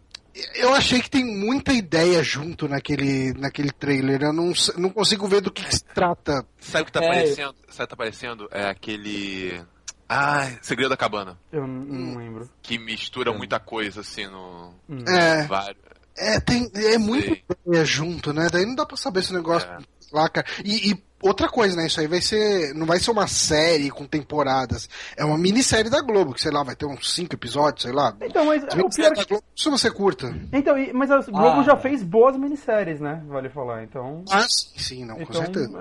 eu achei que tem muita ideia junto naquele, naquele trailer. Eu não, não consigo ver do que, que se trata. Sabe o que tá é, aparecendo? Sabe o que tá aparecendo? É aquele. Ah, Segredo da Cabana. Eu não lembro. Que mistura é. muita coisa, assim, no. Hum. É. Vários. É, tem, é muito ideia junto, né? Daí não dá pra saber esse negócio é. lá, cara. E, e outra coisa, né? Isso aí vai ser. Não vai ser uma série com temporadas. É uma minissérie da Globo, que sei lá, vai ter uns cinco episódios, sei lá. Então, mas o pior é que... Globo, se você curta. Então, mas a Globo ah, já fez boas minisséries, né? Vale falar. Então. Ah, sim, sim não, então, com certeza.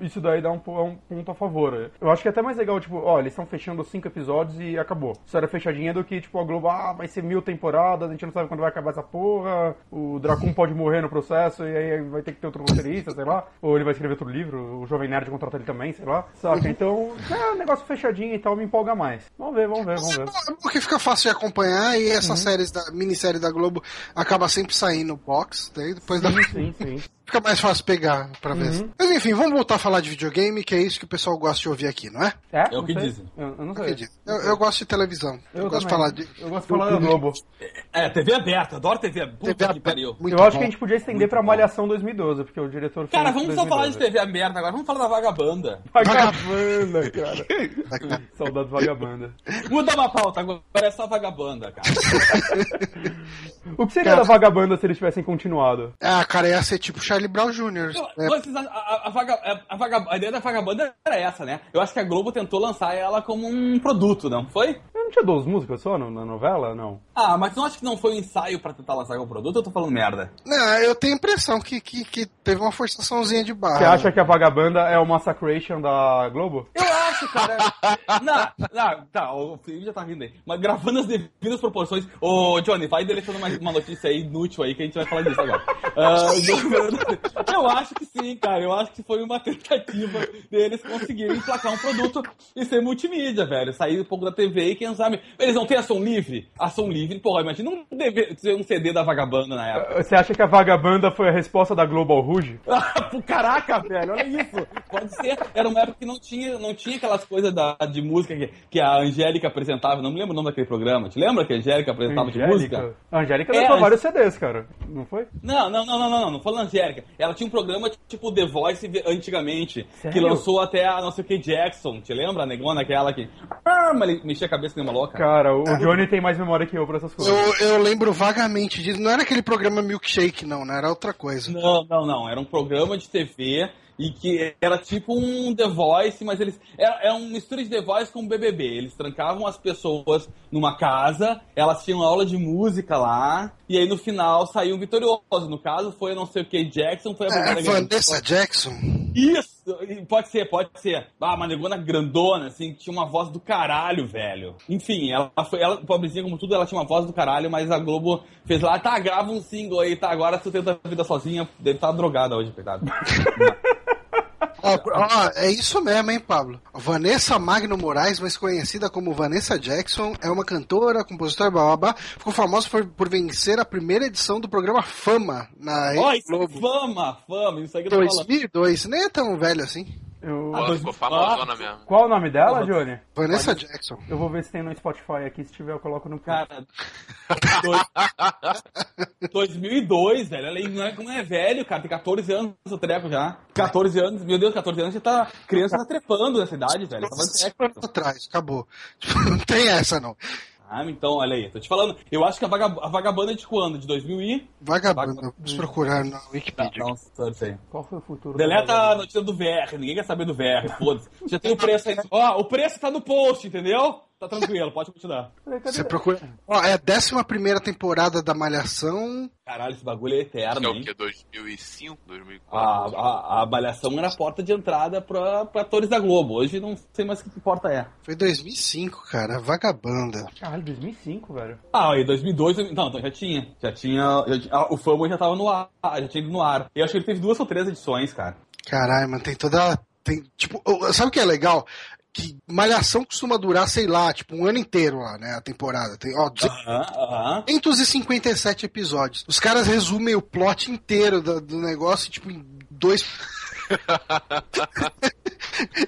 Isso daí dá um, um, ponto a favor. Eu acho que é até mais legal, tipo, ó, eles estão fechando cinco episódios e acabou. História fechadinha do que, tipo, a Globo, ah, vai ser mil temporadas, a gente não sabe quando vai acabar essa porra. O Dracon pode morrer no processo e aí vai ter que ter outro roteirista, sei lá. Ou ele vai escrever outro livro, o Jovem Nerd contrata ele também, sei lá. Saca? Então, é um negócio fechadinho e tal, me empolga mais. Vamos ver, vamos ver, vamos ver. Porque fica fácil de acompanhar e essas uhum. séries da minissérie da Globo acaba sempre saindo box, daí depois sim, da. Sim, sim fica mais fácil pegar pra ver. Uhum. Mas enfim, vamos voltar a falar de videogame, que é isso que o pessoal gosta de ouvir aqui, não é? É, é o que dizem. Eu, eu, não sei. Eu, eu, gosto de televisão. Eu, eu gosto de falar de. Eu gosto de falar da Globo. É, TV aberta, adoro TV. Puta TV que pariu. Eu acho bom. que a gente podia estender muito pra Malhação 2012, porque o diretor Cara, vamos só falar de TV aberta agora, vamos falar da Vagabanda. Vagabanda, cara. Saudade Vagabanda. Muda uma pauta, agora é só Vagabanda, cara. o que seria cara, da Vagabanda se eles tivessem continuado? Ah, cara, ia ser tipo Charlie Brown Jr. É. A, a, vaga, a, vaga, a ideia da Vagabanda era essa, né? Eu acho que a Globo tentou lançar ela como um produto, não foi? Não tinha duas músicas só na novela, não? Ah, mas não acho que não foi um ensaio pra tentar lançar como produto ou eu tô falando merda? Não, eu tenho a impressão que, que, que teve uma forçaçãozinha de barra. Você acha que a Vagabanda é o Massacration da Globo? Eu acho acho, cara. não, não, tá, o Felipe já tá rindo aí. Mas gravando as devidas proporções. Ô, Johnny, vai deletando mais uma notícia aí inútil aí que a gente vai falar disso agora. Uh, eu acho que sim, cara. Eu acho que foi uma tentativa deles conseguirem emplacar um produto e ser multimídia, velho. Sair um pouco da TV e quem sabe. Eles não têm ação livre? Ação livre, porra, imagina um, um CD da vagabanda na época. Você acha que a vagabanda foi a resposta da Global Rouge? Caraca, velho, olha isso. Pode ser. Era uma época que não tinha, não tinha aquelas coisas da, de música que, que a Angélica apresentava. Não me lembro o nome daquele programa. Te lembra que a Angélica apresentava Angélica? de música? A Angélica é, vários CDs, cara. Não foi? Não, não, não, não, não, não. Não falando Angélica. Ela tinha um programa tipo The Voice antigamente. Sério? Que lançou até a não sei o que Jackson. Te lembra, a negona aquela que. Ah, mexia a cabeça nem uma louca. Cara, o Johnny tem mais memória que eu pra essas coisas. Eu, eu lembro vagamente disso. Não era aquele programa Milkshake, não, né? Era outra coisa. Não, não, não. Era um programa de TV e que era tipo um The Voice, mas eles. Era, era um mistura de The Voice com BBB. Eles trancavam as pessoas numa casa, elas tinham aula de música lá, e aí no final saiu um vitorioso. No caso, foi não sei o que Jackson, foi a primeira. É, Vanessa Jackson? Isso! Pode ser, pode ser. Ah, uma negona grandona, assim, tinha uma voz do caralho, velho. Enfim, ela foi, ela, pobrezinha como tudo, ela tinha uma voz do caralho, mas a Globo fez lá, tá, grava um single aí, tá, agora tu tenta a vida sozinha, deve estar tá drogada hoje, coitado. é isso mesmo, hein, Pablo? Vanessa Magno Moraes, mais conhecida como Vanessa Jackson, é uma cantora, compositora, blá, ficou famosa por, por vencer a primeira edição do programa Fama na oh, Globo. Fama, Fama, isso aí que eu tô 2002, nem é tão velho assim. Eu... Ah, ficou famosona mesmo. Qual o nome dela, Johnny? Vanessa Jackson. Eu vou ver se tem no Spotify aqui. Se tiver, eu coloco no cara. 2002, velho. Ela não é, não é velho, cara. Tem 14 anos o treco já. 14 anos, meu Deus, 14 anos já tá. Criança tá trepando nessa idade, velho. Tá atrás, acabou. Não tem essa, não. Ah, então, olha aí, tô te falando. Eu acho que a, vagab a Vagabanda é de quando? De 2000 e... Vagabanda, vamos procurar na Wikipedia. Não, não sei. Qual foi o futuro? Deleta a notícia do VR, ninguém quer saber do VR, foda-se. Já tem o preço aí. Ó, o preço tá no post, entendeu? Tá tranquilo, pode continuar. Você procura. Ó, é a 11 temporada da Malhação. Caralho, esse bagulho é eterno. É o que? 2005, 2004? A, a, a Malhação era a porta de entrada pra, pra atores da Globo. Hoje não sei mais que porta é. Foi 2005, cara. Vagabanda. Caralho, 2005, velho. Ah, e 2002. Não, então já tinha. Já tinha. Já, ah, o Fama já tava no ar. Já tinha ido no ar. E eu acho que ele teve duas ou três edições, cara. Caralho, mano, tem toda. Tem, tipo, sabe o que é legal? Que Malhação costuma durar, sei lá, tipo, um ano inteiro lá, né? A temporada. Tem, ó, uh -huh, 257 episódios. Os caras resumem o plot inteiro do, do negócio, tipo, em dois.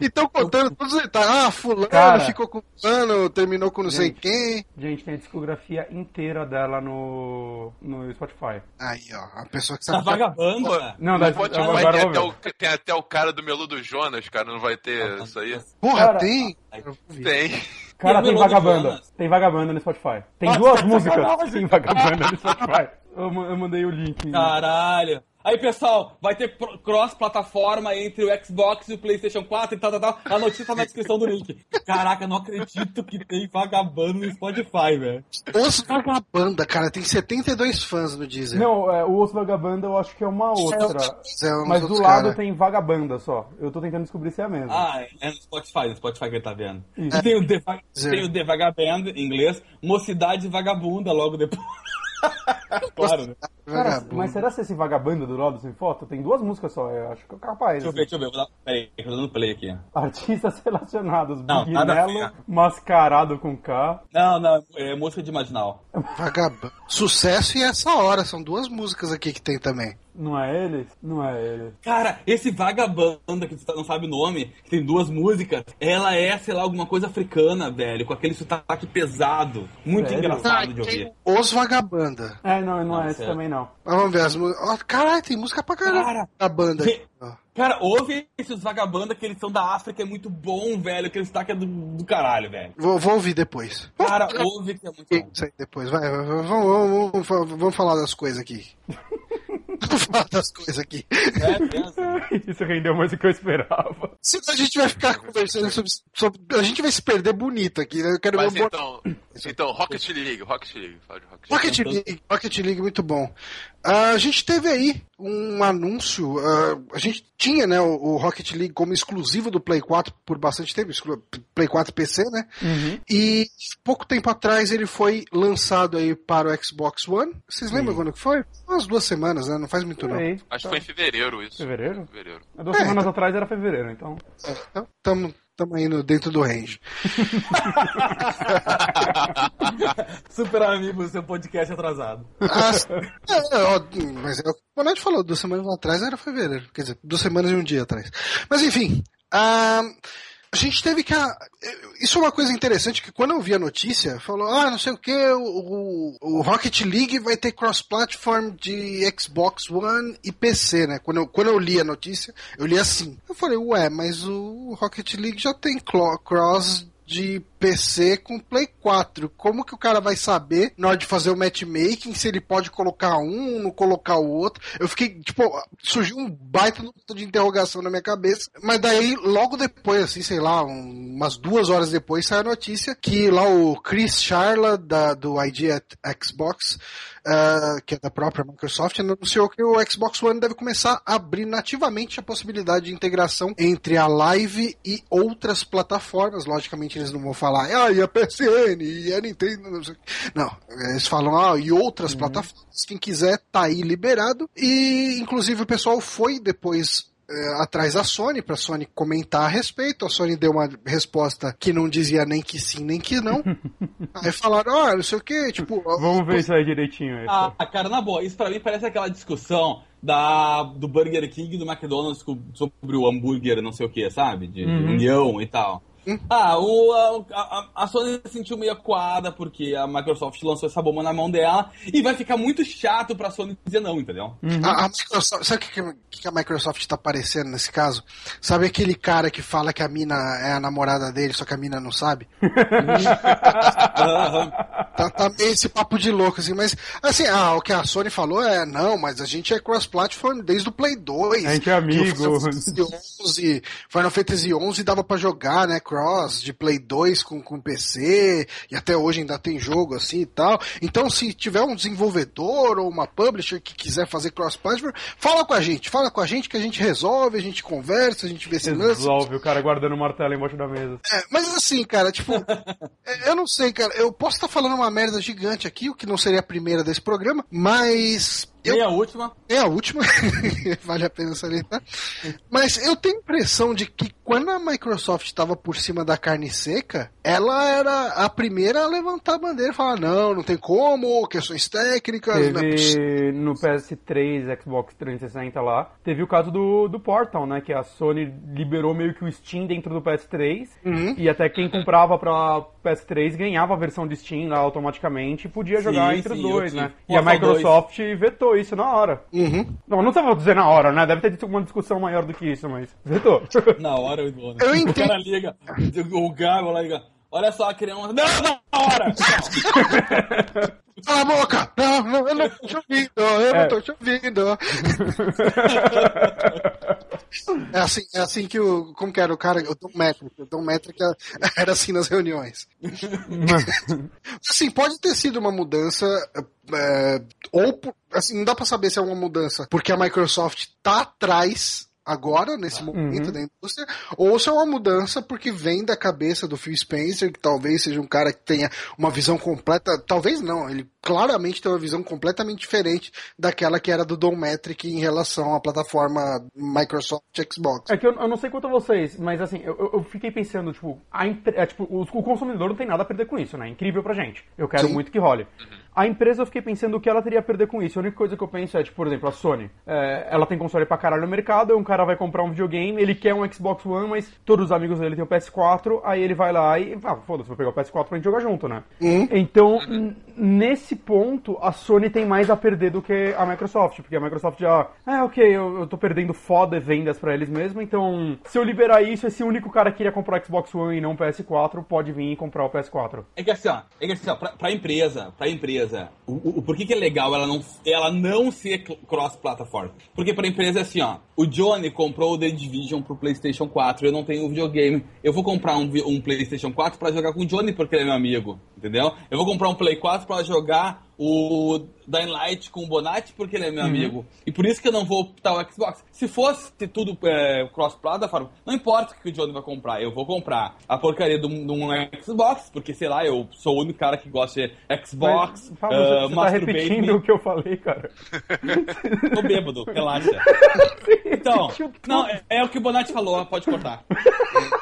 Então contando todos os detalhes. Ah, fulano Cara, ficou com fulano, terminou com não gente, sei quem. Gente, tem a discografia inteira dela no, no Spotify. Aí, ó, a pessoa que sabe. Tá vagabanda? Não, não pode, agora tem, até o, tem até o cara do Meludo Jonas, cara, não vai ter ah, isso aí? Porra, cara, tem? Tem. Cara, tem vagabanda. Tem vagabanda no Spotify. Tem ah, duas músicas. Tem vagabanda no Spotify. Eu, eu mandei o link. Caralho. Aí, pessoal, vai ter cross-plataforma entre o Xbox e o PlayStation 4 e tal, tal, tal. A notícia tá na descrição do link. Caraca, não acredito que tem vagabundo no Spotify, velho. Os Vagabanda, cara, tem 72 fãs no Deezer. Não, é, o Os Vagabanda eu acho que é uma outra. É, é mas do lado cara. tem Vagabanda só. Eu tô tentando descobrir se é a mesma. Ah, é no Spotify, no Spotify que ele tá vendo. Tem, o The, tem o The Vagaband, em inglês, Mocidade Vagabunda logo depois. claro, né? Cara, mas será que esse vagabundo do lado sem foto? Tem duas músicas só, eu acho que é capaz. Deixa eu ver, deixa eu ver. Vou dar... Peraí, eu tô dando play aqui. Artistas relacionados. Não, Bignello, mascarado com K. Não, não, é música de marginal. Vagabundo. Sucesso e essa hora, são duas músicas aqui que tem também. Não é ele? Não é ele. Cara, esse vagabanda que você não sabe o nome, que tem duas músicas, ela é, sei lá, alguma coisa africana, velho, com aquele sotaque pesado. Muito Sério? engraçado ah, de ouvir. Os vagabanda. É, não, não, é esse também não. Mas vamos ver as músicas. Caralho, tem música pra caralho. Cara, a banda. Que... Cara, ouve esses vagabanda que eles são da África, é muito bom, velho. Aquele sotaque é do, do caralho, velho. Vou, vou ouvir depois. Cara, ouve que é muito bom. Isso aí depois, vai, vamos, vamos, vamos, vamos falar das coisas aqui. Vamos falar das coisas aqui. É, Isso rendeu mais do que eu esperava. Se a gente vai ficar conversando sobre, sobre, A gente vai se perder bonito aqui, né? Eu quero Mas então, então, Rocket League, Rocket League. Rocket, Rocket League, Rocket League, muito bom. A gente teve aí um anúncio. Uh, a gente tinha né, o, o, Rocket League como exclusivo do Play 4 por bastante tempo, Play 4 PC, né? Uhum. E pouco tempo atrás ele foi lançado aí para o Xbox One. Vocês lembram Sim. quando que foi? Umas duas semanas, né? Não faz muito não. Acho que foi em fevereiro isso. Fevereiro? Fevereiro. Duas é, semanas então... atrás era fevereiro, então. É, então, tamo, Estamos indo dentro do range. Super amigo, seu podcast atrasado. É, ó, mas é o que o Bonatti falou, duas semanas atrás era fevereiro. Quer dizer, duas semanas e um dia atrás. Mas enfim. Uh, a gente teve que. Isso é uma coisa interessante que quando eu vi a notícia, falou: ah, não sei o que, o, o, Rocket League vai ter cross-platform de Xbox One e PC, né? Quando eu, quando eu li a notícia, eu li assim. Eu falei, ué, mas o Rocket League já tem cross de PC com Play 4. Como que o cara vai saber na hora de fazer o matchmaking se ele pode colocar um, não colocar o outro? Eu fiquei, tipo, surgiu um baita de interrogação na minha cabeça. Mas daí, logo depois, assim, sei lá, um, umas duas horas depois, saiu a notícia que lá o Chris Charla, da, do ID Xbox, uh, que é da própria Microsoft, anunciou que o Xbox One deve começar a abrir nativamente a possibilidade de integração entre a Live e outras plataformas. Logicamente, eles não vão falar, ah, e a PSN, e a Nintendo, não sei. Não, eles falam, ah, e outras uhum. plataformas. Quem quiser, tá aí liberado. E, inclusive, o pessoal foi depois é, atrás da Sony para a Sony comentar a respeito. A Sony deu uma resposta que não dizia nem que sim nem que não. aí falaram, ah, não sei o que, tipo. Vamos ver isso aí direitinho. Aí, ah, cara, na boa, isso para mim parece aquela discussão da, do Burger King e do McDonald's sobre o hambúrguer, não sei o que, sabe? De, uhum. de união e tal. Ah, o, a, a, Sony se sentiu meio acuada porque a Microsoft lançou essa bomba na mão dela e vai ficar muito chato pra Sony dizer não, entendeu? Uhum. A, a Microsoft, sabe o que, que, a Microsoft tá parecendo nesse caso? Sabe aquele cara que fala que a mina é a namorada dele, só que a mina não sabe? tá, tá, meio esse papo de louco, assim, mas assim, ah, o que a Sony falou é, não, mas a gente é cross-platform desde o Play 2. A gente é amigo. Final Fantasy 11, Final Fantasy 11 dava pra jogar, né, Cross de Play 2 com, com PC, e até hoje ainda tem jogo assim e tal. Então, se tiver um desenvolvedor ou uma publisher que quiser fazer cross-platform, fala com a gente, fala com a gente que a gente resolve, a gente conversa, a gente vê se Resolve, o cara guardando o martelo embaixo da mesa. É, mas assim, cara, tipo, é, eu não sei, cara, eu posso estar tá falando uma merda gigante aqui, o que não seria a primeira desse programa, mas eu, nem a última. Nem a última. vale a pena salientar. Mas eu tenho a impressão de que quando a Microsoft estava por cima da carne seca, ela era a primeira a levantar a bandeira e falar: não, não tem como, questões técnicas. Teve é no PS3, Xbox 360 lá, teve o caso do, do Portal, né? Que a Sony liberou meio que o Steam dentro do PS3 uhum. e até quem comprava pra PS3 ganhava a versão de Steam lá automaticamente e podia jogar sim, entre sim, os dois, né? E a Microsoft dois. vetou isso na hora. Uhum. Não, não vou dizer na hora, né? Deve ter tido uma discussão maior do que isso, mas. Vetou. Na hora eu né? Eu entendo. O cara liga, o Gago lá liga. Olha só, criança. Não, na hora! Cala a boca! Não, não, eu não tô te ouvindo, eu é. não tô te ouvindo. É assim, é assim que o. Como que era o cara? O Tom Metric. O Tom Metric era assim nas reuniões. assim, pode ter sido uma mudança. É, ou assim, não dá para saber se é uma mudança porque a Microsoft tá atrás agora, nesse uhum. momento da indústria, ou se é uma mudança porque vem da cabeça do Phil Spencer, que talvez seja um cara que tenha uma visão completa, talvez não, ele claramente tem uma visão completamente diferente daquela que era do Don Metric em relação à plataforma Microsoft Xbox. É que eu, eu não sei quanto a vocês, mas assim, eu, eu fiquei pensando, tipo, a, é, tipo o, o, consumidor não tem nada a perder com isso, né? Incrível pra gente. Eu quero Sim. muito que role. Uhum. A empresa, eu fiquei pensando o que ela teria a perder com isso. A única coisa que eu penso é, tipo, por exemplo, a Sony. É, ela tem console pra caralho no mercado, um cara vai comprar um videogame, ele quer um Xbox One, mas todos os amigos dele têm o PS4, aí ele vai lá e, ah, foda-se, vou pegar o PS4 pra gente jogar junto, né? Uhum. Então, nesse ponto, a Sony tem mais a perder do que a Microsoft, porque a Microsoft já, é, ok, eu, eu tô perdendo foda vendas para eles mesmo, então, se eu liberar isso, esse único cara que queria comprar o Xbox One e não o PS4 pode vir e comprar o PS4. É que assim, ó, é que assim, ó, pra, pra empresa, pra empresa, o, o, por que, que é legal ela não, ela não ser cross-platform? Porque pra empresa é assim, ó, o Johnny comprou o The Division pro PlayStation 4, eu não tenho videogame, eu vou comprar um, um PlayStation 4 para jogar com o Johnny porque ele é meu amigo, entendeu? Eu vou comprar um Play 4 para jogar o Dying Light com o Bonatti porque ele é meu uhum. amigo. E por isso que eu não vou optar o Xbox. Se fosse tudo é, cross-platform, não importa o que o Johnny vai comprar. Eu vou comprar a porcaria de um, Xbox, porque sei lá, eu sou o único cara que gosta de Xbox. Mas, Fábio, uh, você tá repetindo o que eu falei, cara. Tô bêbado, relaxa. Então, não, é, é o que o Bonatti falou, pode cortar.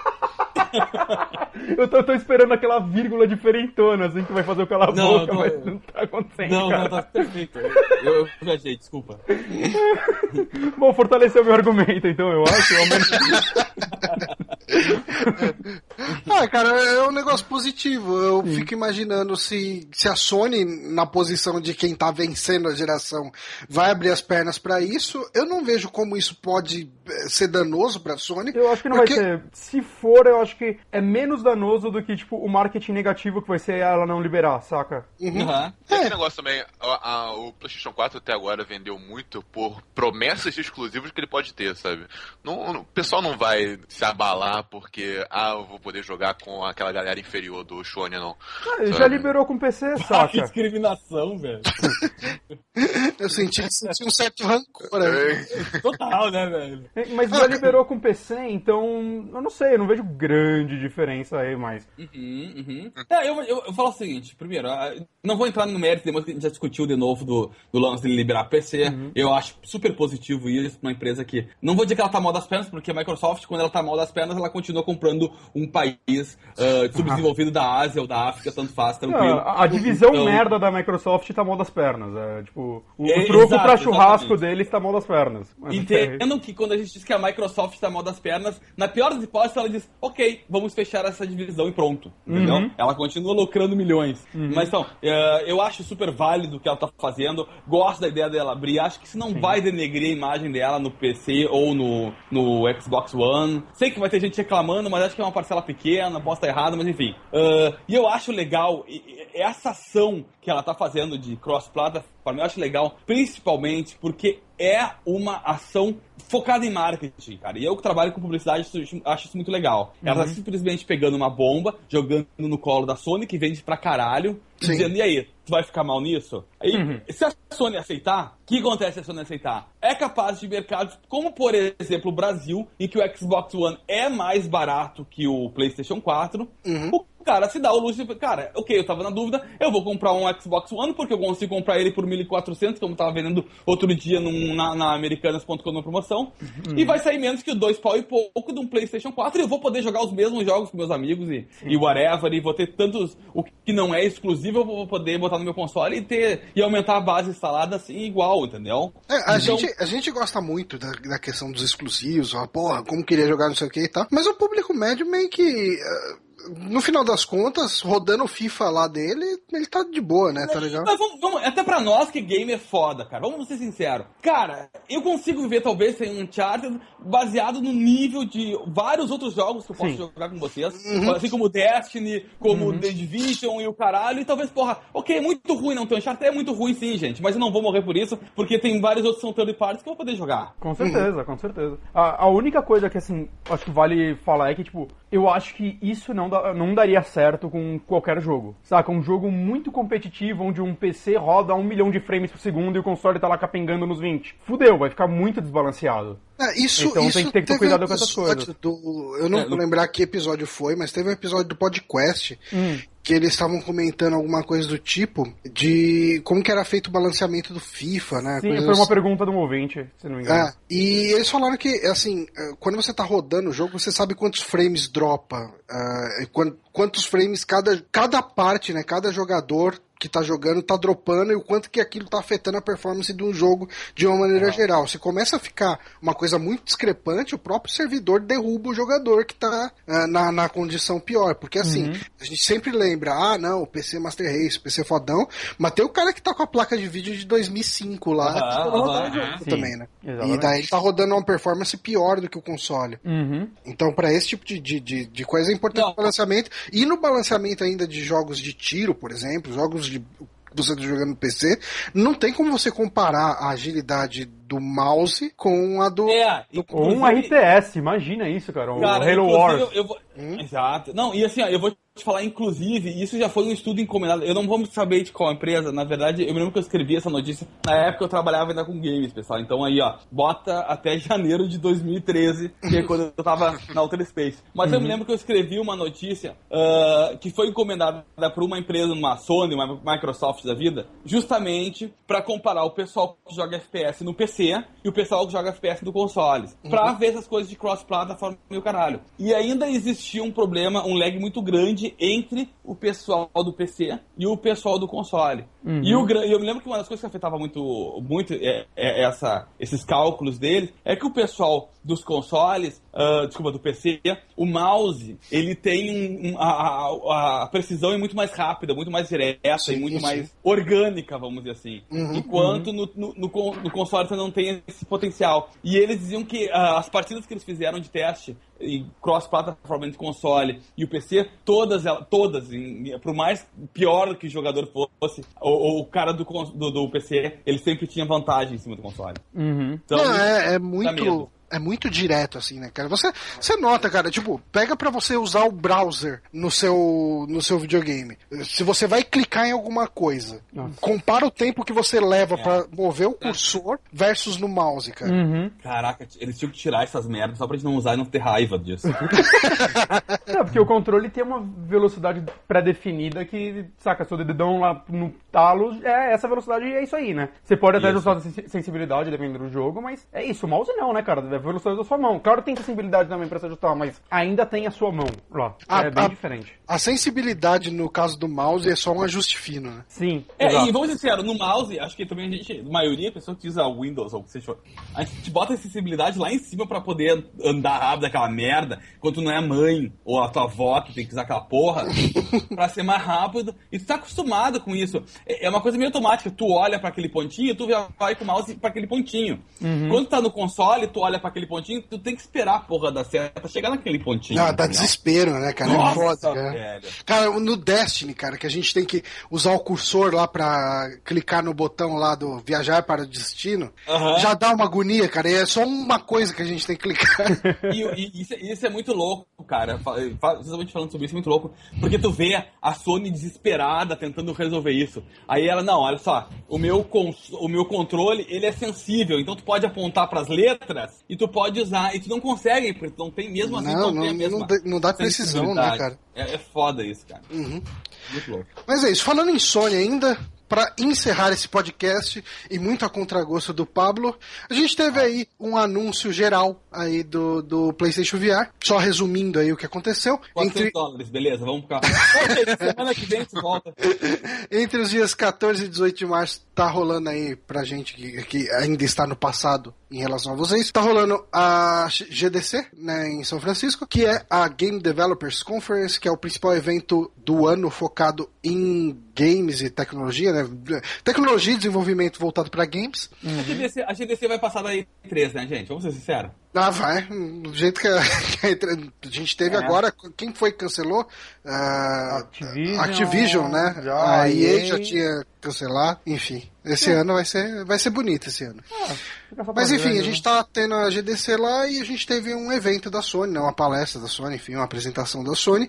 eu, tô, tô, esperando aquela vírgula diferentona, assim, que vai fazer o cala não, boca, tô... mas não tá acontecendo. Não, cara. não, tá perfeito. Eu, eu viajei, desculpa. Bom, fortaleceu meu argumento, então, eu acho. ah, cara, é um negócio positivo. Eu Sim. fico imaginando se, se a Sony, na posição de quem tá vencendo a geração, vai abrir as pernas para isso. Eu não vejo como isso pode eh, ser danoso pra Sony. Eu acho que não porque... vai ser. Se for, eu acho que é menos danoso do que, tipo, o marketing negativo que vai ser ela não liberar, saca? Uhum. Uhum. É. Esse negócio também, a, a, o PlayStation 4 até agora vendeu muito por promessas exclusivas que ele pode ter, sabe? Não, não, o pessoal não vai se abalar porque, ah, eu vou poder jogar com aquela galera inferior do Shone, não. Ah, ele já liberou com PC, saca? que discriminação, velho. eu senti, senti um certo rancor. Né? Total, né, velho? Mas já liberou com PC, então eu não sei, eu não vejo grande diferença aí, mas. Uhum, uhum. É, eu, eu, eu, falo o seguinte: primeiro, ah, não vou entrar no mérito, depois que a gente já discutiu de novo do, do lance de liberar PC. Uhum. Eu acho super positivo isso pra uma empresa que. Não vou dizer que ela tá mal das pernas, porque a Microsoft, quando ela tá mal das pernas, ela continua comprando um país uh, subdesenvolvido da Ásia ou da África, tanto faz, tranquilo. A divisão então... merda da Microsoft tá mal das pernas. É, tipo, o, é, o troco exato, pra churrasco exatamente. deles tá mal das pernas. Entendam que quando a gente diz que a Microsoft tá mal das pernas, na pior das hipóteses, ela diz, ok, vamos fechar essa divisão e pronto. Entendeu? Uhum. Ela continua lucrando milhões. Uhum. Mas então, uh, eu acho super válido o que ela tá fazendo. Gosto da ideia dela abrir. Acho que isso não Sim. vai denegrir a imagem dela no PC ou no, no Xbox One. Sei que vai ter gente reclamando, mas acho que é uma parcela pequena, posso estar errado, mas enfim. Uh, e eu acho legal essa ação que ela tá fazendo de cross-platform, eu acho legal, principalmente porque é uma ação focada em marketing, cara. E eu que trabalho com publicidade acho isso muito legal. Ela tá uhum. simplesmente pegando uma bomba, jogando no colo da Sony, que vende pra caralho, Sim. dizendo, e aí, tu vai ficar mal nisso? Aí, uhum. se a Sony aceitar, o que acontece se a Sony aceitar? É capaz de mercados como, por exemplo, o Brasil, em que o Xbox One é mais barato que o PlayStation 4, uhum. o cara se dá o luxo de, cara, ok, eu tava na dúvida, eu vou comprar um Xbox One porque eu consigo comprar ele por 1.400, como eu tava vendendo outro dia num, na, na Americanas.com na promoção, uhum. e vai sair menos que dois pau e pouco de um PlayStation 4 e eu vou poder jogar os mesmos jogos com meus amigos e, e whatever, e vou ter tantos, o que não é exclusivo eu vou poder botar no meu console e ter, e aumentar a base instalada assim igual, entendeu? É, a, então... gente, a gente gosta muito da, da questão dos exclusivos, ó, porra, como queria jogar não sei o que e tal, mas o público médio meio que... Uh no final das contas, rodando o FIFA lá dele, ele tá de boa, né? Tá legal? Mas vamos, vamos, até pra nós que game é foda, cara. Vamos ser sinceros. Cara, eu consigo ver talvez sem um Uncharted baseado no nível de vários outros jogos que eu posso Sim. jogar com vocês. Uhum. Assim como Destiny, como uhum. The Division e o caralho. E talvez, porra, ok, é muito ruim não ter Uncharted. É muito ruim sim, gente. Mas eu não vou morrer por isso, porque tem vários outros são third parties que eu vou poder jogar. Com certeza, uhum. com certeza. A, a única coisa que, assim, acho que vale falar é que, tipo, eu acho que isso não, dá, não daria certo com qualquer jogo. Saca? Um jogo muito competitivo, onde um PC roda a um milhão de frames por segundo e o console tá lá capengando nos 20. Fudeu, vai ficar muito desbalanceado. É, isso, então isso tem que ter, que ter cuidado um com essas coisas. Do, eu não é, vou lembrar que episódio foi, mas teve um episódio do podcast hum. Que eles estavam comentando alguma coisa do tipo de como que era feito o balanceamento do FIFA, né? Sim, Coisas... foi uma pergunta do ouvinte, se não me engano. É, e eles falaram que, assim, é, quando você tá rodando o jogo, você sabe quantos frames dropa, uh, quantos frames cada, cada parte, né? Cada jogador que tá jogando tá dropando e o quanto que aquilo tá afetando a performance de um jogo de uma maneira geral. Se começa a ficar uma coisa muito discrepante, o próprio servidor derruba o jogador que tá uh, na, na condição pior. Porque assim, uhum. a gente sempre lembra, ah, não, o PC Master Race, o PC fodão, mas tem o cara que tá com a placa de vídeo de 2005 lá, que tá rodando também, né? Exatamente. E daí ele tá rodando uma performance pior do que o console. Uhum. Então, para esse tipo de, de, de, de, coisa é importante não. o balanceamento. E no balanceamento ainda de jogos de tiro, por exemplo, jogos de você está jogando no PC, não tem como você comparar a agilidade do mouse com a do. É, do... um RTS, imagina isso, cara. O cara, Halo Wars. Eu, eu vou... hum? Exato. Não, e assim, ó, eu vou te falar, inclusive, isso já foi um estudo encomendado. Eu não vou saber de qual empresa, na verdade, eu me lembro que eu escrevi essa notícia. Na época eu trabalhava ainda com games, pessoal. Então aí, ó, bota até janeiro de 2013, que é quando eu tava na Outer Space. Mas uhum. eu me uhum. lembro que eu escrevi uma notícia uh, que foi encomendada por uma empresa, uma Sony, uma Microsoft da vida, justamente para comparar o pessoal que joga FPS no PC e o pessoal que joga FPS no consoles. Uhum. Pra ver essas coisas de cross-plataforma e o caralho. E ainda existia um problema, um lag muito grande entre o pessoal do PC e o pessoal do console. Uhum. E o, eu me lembro que uma das coisas que afetava muito, muito é, é essa, esses cálculos deles é que o pessoal dos consoles, uh, desculpa, do PC, o mouse, ele tem um, a, a, precisão é muito mais rápida, muito mais direta sim, e muito sim. mais orgânica, vamos dizer assim. Uhum, Enquanto uhum. No, no, no, no, console você não tem esse potencial. E eles diziam que uh, as partidas que eles fizeram de teste em cross-plataforma de console e o PC, todas, todas, em, por mais pior que o jogador fosse, o, o cara do, do, do, PC, ele sempre tinha vantagem em cima do console. Uhum. Então, não, é, é muito é muito direto, assim, né, cara? Você, você nota, cara, tipo, pega para você usar o browser no seu, no seu videogame. Se você vai clicar em alguma coisa, Nossa. compara o tempo que você leva é. para mover o cursor versus no mouse, cara. Uhum. Caraca, eles tinham que tirar essas merdas só pra gente não usar e não ter raiva disso. não, porque o controle tem uma velocidade pré-definida que, saca, seu dedão lá no talo, é essa velocidade e é isso aí, né? Você pode até ajustar a sensibilidade dependendo do jogo, mas é isso. O mouse não, né, cara? Velocidade da sua mão. Claro que tem sensibilidade também para se ajustar, mas ainda tem a sua mão lá. A, é bem a, diferente. A sensibilidade no caso do mouse é só um ajuste fino, né? Sim. É, exato. e vamos ser sinceros, no mouse, acho que também a gente, a maioria da pessoa que usa Windows ou o que seja, a gente bota a sensibilidade lá em cima para poder andar rápido aquela merda, enquanto não é a mãe ou a tua avó que tem que usar aquela porra, para ser mais rápido. E tu tá acostumado com isso. É, é uma coisa meio automática. Tu olha para aquele pontinho, tu vai com o mouse para aquele pontinho. Uhum. Quando tu tá no console, tu olha para aquele pontinho, tu tem que esperar a porra da seta chegar naquele pontinho. Ah, dá desespero, né, cara? É Nossa, é foda, cara. Cara, no Destiny, cara, que a gente tem que usar o cursor lá pra clicar no botão lá do viajar para o destino, já dá uma agonia, cara. E é só uma coisa que a gente tem que clicar. e, e isso, isso, é muito louco, cara. Precisamente falando sobre isso, é muito louco. Porque tu vê a Sony desesperada tentando resolver isso. Aí ela, não, olha só, o meu, o meu controle, ele é sensível, então tu pode apontar pras letras e tu tu pode usar, e tu não consegue, porque tu não tem mesmo assim, não, não, tem a mesma não, não dá precisão, né, cara? É, é foda isso, cara. Uhum. Muito louco. Mas é isso, falando em Sony ainda, para encerrar esse podcast e muito a contragosto do Pablo, a gente teve aí um anúncio geral aí do, do PlayStation VR, só resumindo aí o que aconteceu. 400 entre... dólares, beleza, vamos ficar. semana que vem volta. Entre os dias 14 e 18 de março tá rolando aí pra gente que, que ainda está no passado em relação a vocês, tá rolando a GDC, né, em São Francisco, que é a Game Developers Conference, que é o principal evento do ano focado em games e tecnologia, né? Tecnologia e desenvolvimento voltado para games. Uhum. A, GDC, a GDC vai passar daí três, né, gente? Vamos ser sinceros. Ah, vai. Do jeito que a, a gente teve é. agora, quem foi que cancelou? Uh, Activision, Activision, né? Já, a EA já tinha cancelado, enfim. Esse é. ano vai ser, vai ser bonito esse ano. Ah, Mas enfim, a gente tá tendo a GDC lá e a gente teve um evento da Sony, né, uma palestra da Sony, enfim, uma apresentação da Sony,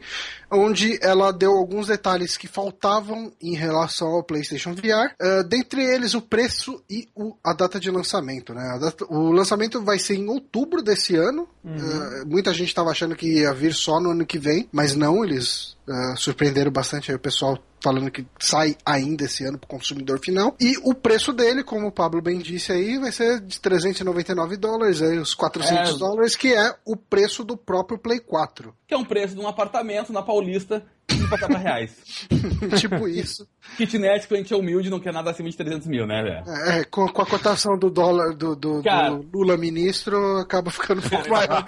onde ela deu alguns detalhes que faltavam em relação ao PlayStation VR, uh, dentre eles o preço e o, a data de lançamento. Né? Data, o lançamento vai ser em outubro desse ano. Uhum. Uh, muita gente estava achando que ia vir só no ano que vem, mas não, eles uh, surpreenderam bastante o pessoal falando que sai ainda esse ano para o consumidor final. E o preço dele, como o Pablo bem disse aí, vai ser de 399 dólares, aí os 400 é... dólares, que é o preço do próprio Play 4. Que é um preço de um apartamento na Paulista 50 reais. tipo isso. Kitnet, cliente é humilde, não quer nada acima de 300 mil, né, velho? É, com, com, a cotação do dólar do, do, Cara, do Lula ministro, acaba ficando um pouco maior.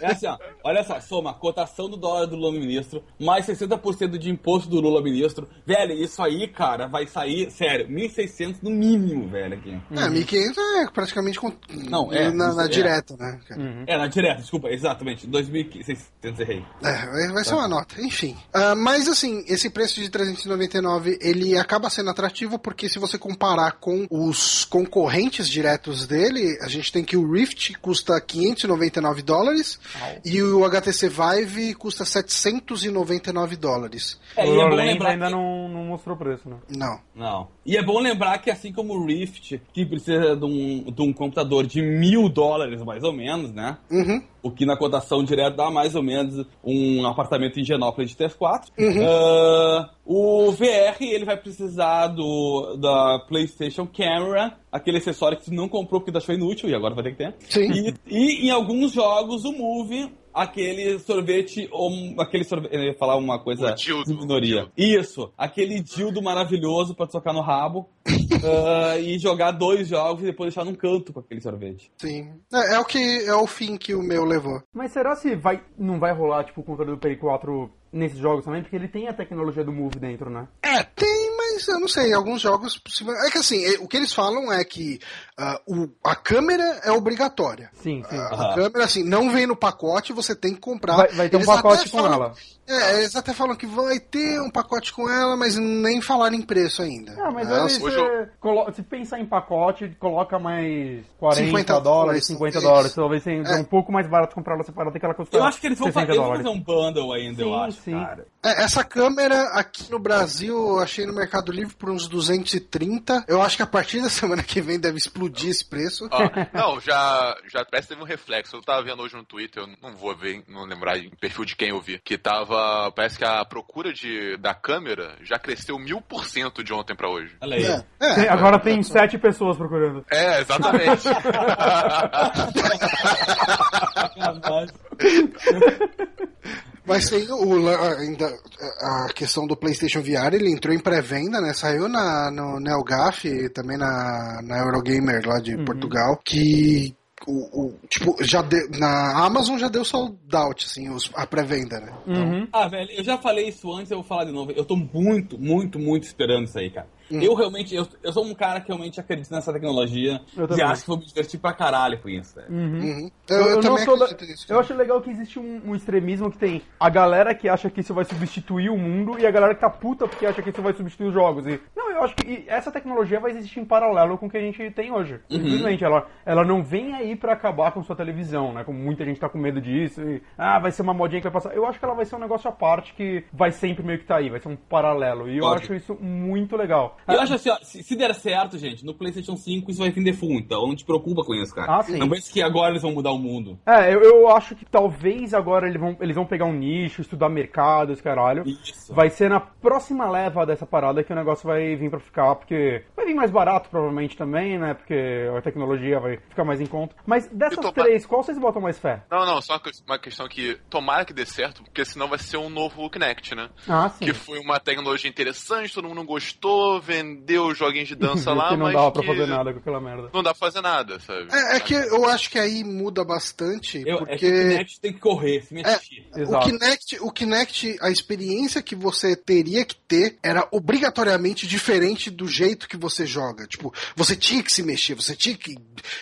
é assim, ó, olha só, soma, cotação do dólar do Lula ministro, mais 60% de imposto do Lula ministro. Velho, isso aí, cara, vai sair, sério, 1.600 no mínimo, velho, aqui. É, 1.500 é praticamente com, não, é, na, na é. direta, né? Uhum. É, na direta, desculpa, exatamente, 2.600 errei. É, vai, vai ser uma nota, enfim. Uh, mas assim, esse preço de 399 ele acaba sendo atrativo porque se você comparar com os concorrentes diretos dele, a gente tem que o Rift custa 599 dólares oh. e o HTC Vive custa 799 dólares. É, o é lembrar ainda que... não, não mostrou preço, né? Não. Não. E é bom lembrar que assim como o Rift, que precisa de um, de um computador de mil dólares mais ou menos, né? Uhum. O que na cotação direta dá mais ou menos um apartamento em Genópolis de 3-4. Uhum. Uh, o VR ele vai precisar do da PlayStation Camera, aquele acessório que você não comprou porque achou inútil e agora vai ter que ter. Sim. E, e em alguns jogos o Move aquele sorvete ou aquele sorvete, eu ia falar uma coisa de minoria. Isso, aquele dildo maravilhoso para tocar no rabo uh, e jogar dois jogos e depois deixar num canto com aquele sorvete. Sim. É, é, o que é o fim que o meu levou. Mas será se vai não vai rolar tipo o controle do Play 4 nesses jogos também, porque ele tem a tecnologia do Move dentro, né? É, tem, mas eu não sei, alguns jogos. É que assim, é, o que eles falam é que uh, o, a câmera é obrigatória. Sim, sim. Uh, a câmera, assim, não vem no pacote, você tem que comprar. Vai, vai ter um pacote com falam, ela. É, eles até falam que vai ter um pacote com ela, mas nem falaram em preço ainda. Ah, mas aí você, eu... se pensar em pacote, coloca mais 40 50 dólares, 50 dólares. Talvez seja é. um pouco mais barato comprar ela separada que ela custa Eu acho que eles vão, fazer, vão fazer um bundle ainda, sim, eu acho, sim. cara. É, essa câmera aqui no Brasil eu achei no Mercado Livre por uns 230. Eu acho que a partir da semana que vem deve explodir esse preço. Ah, não, já, já parece que teve um reflexo. Eu tava vendo hoje no Twitter, eu não vou ver, não lembrar o perfil de quem eu vi, que tava. Parece que a procura de, da câmera já cresceu mil por cento de ontem pra hoje. Olha aí. É, é, tem, agora é, tem sete pessoas procurando. É, exatamente. Mas tem o, ainda a questão do PlayStation VR, ele entrou em pré-venda, né? Saiu na, no NeoGaf e também na, na Eurogamer lá de uhum. Portugal, que o, o, tipo, já de, na Amazon já deu sold out, assim, os, a pré-venda, né? Então... Uhum. Ah, velho, eu já falei isso antes, eu vou falar de novo. Eu tô muito, muito, muito esperando isso aí, cara. Hum. Eu realmente, eu, eu sou um cara que realmente acredita nessa tecnologia e acho que vou me divertir pra caralho com isso. Uhum. Uhum. Eu, eu, eu, também da... nisso, Eu acho legal que existe um, um, extremismo que tem a galera que acha que isso vai substituir o mundo e a galera que tá puta porque acha que isso vai substituir os jogos. E, não, eu acho que essa tecnologia vai existir em paralelo com o que a gente tem hoje. Uhum. Simplesmente, ela, ela não vem aí pra acabar com sua televisão, né? Como muita gente tá com medo disso. E, ah, vai ser uma modinha que vai passar. Eu acho que ela vai ser um negócio à parte que vai sempre meio que tá aí, vai ser um paralelo. E eu acho isso muito legal. Eu acho assim, ó, se, se, der certo, gente, no PlayStation 5 isso vai vender full, então não te preocupa com isso, cara. Ah, sim. Não pense que agora eles vão mudar o mundo. É, eu, eu acho que talvez agora eles vão, eles vão pegar um nicho, estudar mercado, esse caralho. Isso. Vai ser na próxima leva dessa parada que o negócio vai vir pra ficar, porque vai vir mais barato provavelmente também, né? Porque a tecnologia vai ficar mais em conta. Mas dessas três, qual vocês botam mais fé? Não, não, só uma questão que tomara que dê certo, porque senão vai ser um novo Kinect, né? Ah, sim. Que foi uma tecnologia interessante, todo mundo gostou, vendeu os joguinhos de dança lá, que não mas dava pra fazer nada com aquela merda. Não dá pra fazer nada, sabe? É, é que eu acho que aí muda bastante, eu, porque... É que o Kinect tem que correr, se mexer. É, o, Kinect, o Kinect, a experiência que você teria que ter era obrigatoriamente diferente do jeito que você joga. Tipo, você tinha que se mexer, você tinha que,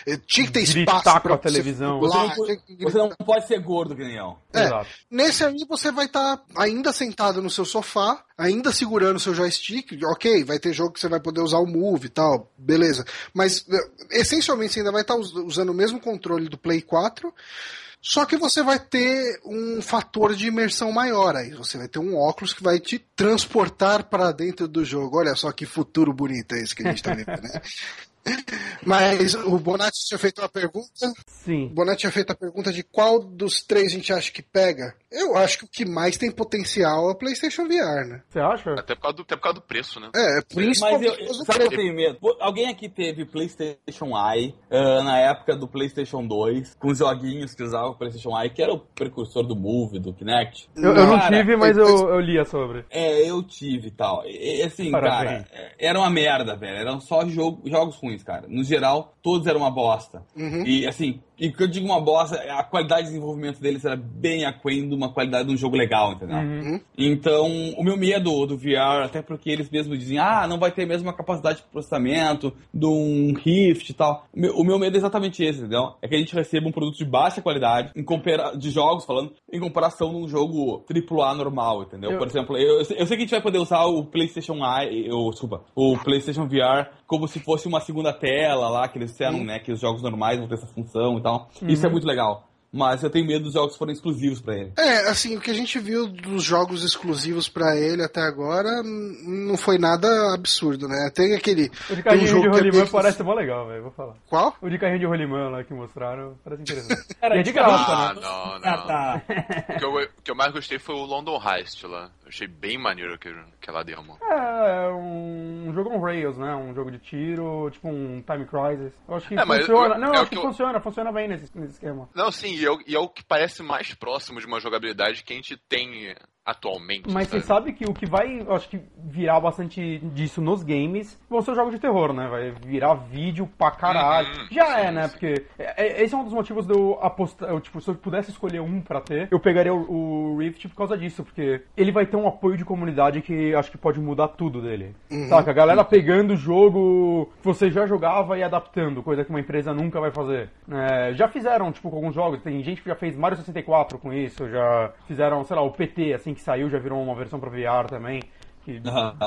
eh, tinha que ter Gritar espaço pra a televisão. Você, não, você não pode ser gordo, Daniel. É, Exato. nesse aí você vai estar tá ainda sentado no seu sofá, ainda segurando o seu joystick, ok, vai ter jogo que você vai poder usar o Move e tal, beleza. Mas eh, essencialmente você ainda vai estar usando o mesmo controle do Play 4. Só que você vai ter um fator de imersão maior aí. Você vai ter um óculos que vai te transportar para dentro do jogo. Olha só que futuro bonito é esse que a gente está vendo, né? Mas o Bonatti tinha feito uma pergunta. Sim. O Bonatti tinha feito a pergunta de qual dos três a gente acha que pega. Eu acho que o que mais tem potencial é o PlayStation VR, né? Você acha? Até por causa do, até por causa do preço, né? É, principalmente. Mas eu, sabe eu tenho medo? Alguém aqui teve PlayStation Eye uh, na época do PlayStation 2, com os joguinhos que usavam o PlayStation Eye, que era o precursor do Move, do Kinect? Eu, eu não tive, mas eu, eu lia sobre. É, eu tive e tal. E, assim, Parabéns. cara, era uma merda, velho. Eram só jogo, jogos ruins, cara. No geral, todos eram uma bosta. Uhum. E assim, e que eu digo uma bosta, a qualidade de desenvolvimento deles era bem aquém do uma qualidade de um jogo legal, entendeu? Uhum. Então, o meu medo do VR, até porque eles mesmos dizem, ah, não vai ter mesmo a capacidade de processamento de um Rift e tal. O meu, o meu medo é exatamente esse, entendeu? É que a gente receba um produto de baixa qualidade, em compara de jogos falando, em comparação num jogo AAA normal, entendeu? Eu... Por exemplo, eu, eu sei que a gente vai poder usar o PlayStation I, ou, desculpa, o PlayStation VR como se fosse uma segunda tela lá, que eles disseram, né, que os jogos normais vão ter essa função e tal. Uhum. Isso é muito legal. Mas eu tenho medo dos jogos forem exclusivos para ele. É, assim, o que a gente viu dos jogos exclusivos para ele até agora não foi nada absurdo, né? Tem aquele. O de carrinho um de rolimã é parece mó legal, velho. Vou falar. Qual? O de carrinho de rolimã lá que mostraram parece interessante. Era e é de graça, ah, né? Não, não. Ah, tá. o, que eu, o que eu mais gostei foi o London Heist lá. Eu achei bem maneiro aquela demo. É, é um jogo on Rails, né? Um jogo de tiro, tipo um Time Crisis. Eu acho que é, funciona. Eu, não, eu acho que, que eu... funciona, funciona bem nesse, nesse esquema. Não, sim, e é, e é o que parece mais próximo de uma jogabilidade que a gente tem atualmente. Mas sabe? você sabe que o que vai, acho que, virar bastante disso nos games vão ser os jogos de terror, né? Vai virar vídeo pra caralho. Uhum, Já sim, é, né? Sim. Porque é, é, esse é um dos motivos de eu apostar. Eu, tipo, se eu pudesse escolher um pra ter, eu pegaria o, o, Rift por causa disso, porque ele vai ter um apoio de comunidade que acho que pode mudar tudo dele. Uhum. Saca? A galera pegando o jogo que você já jogava e adaptando, coisa que uma empresa nunca vai fazer. É, já fizeram, tipo, com alguns jogos, tem gente que já fez Mario 64 com isso, já fizeram, sei lá, o PT, assim, que saiu, já virou uma versão para VR também. Que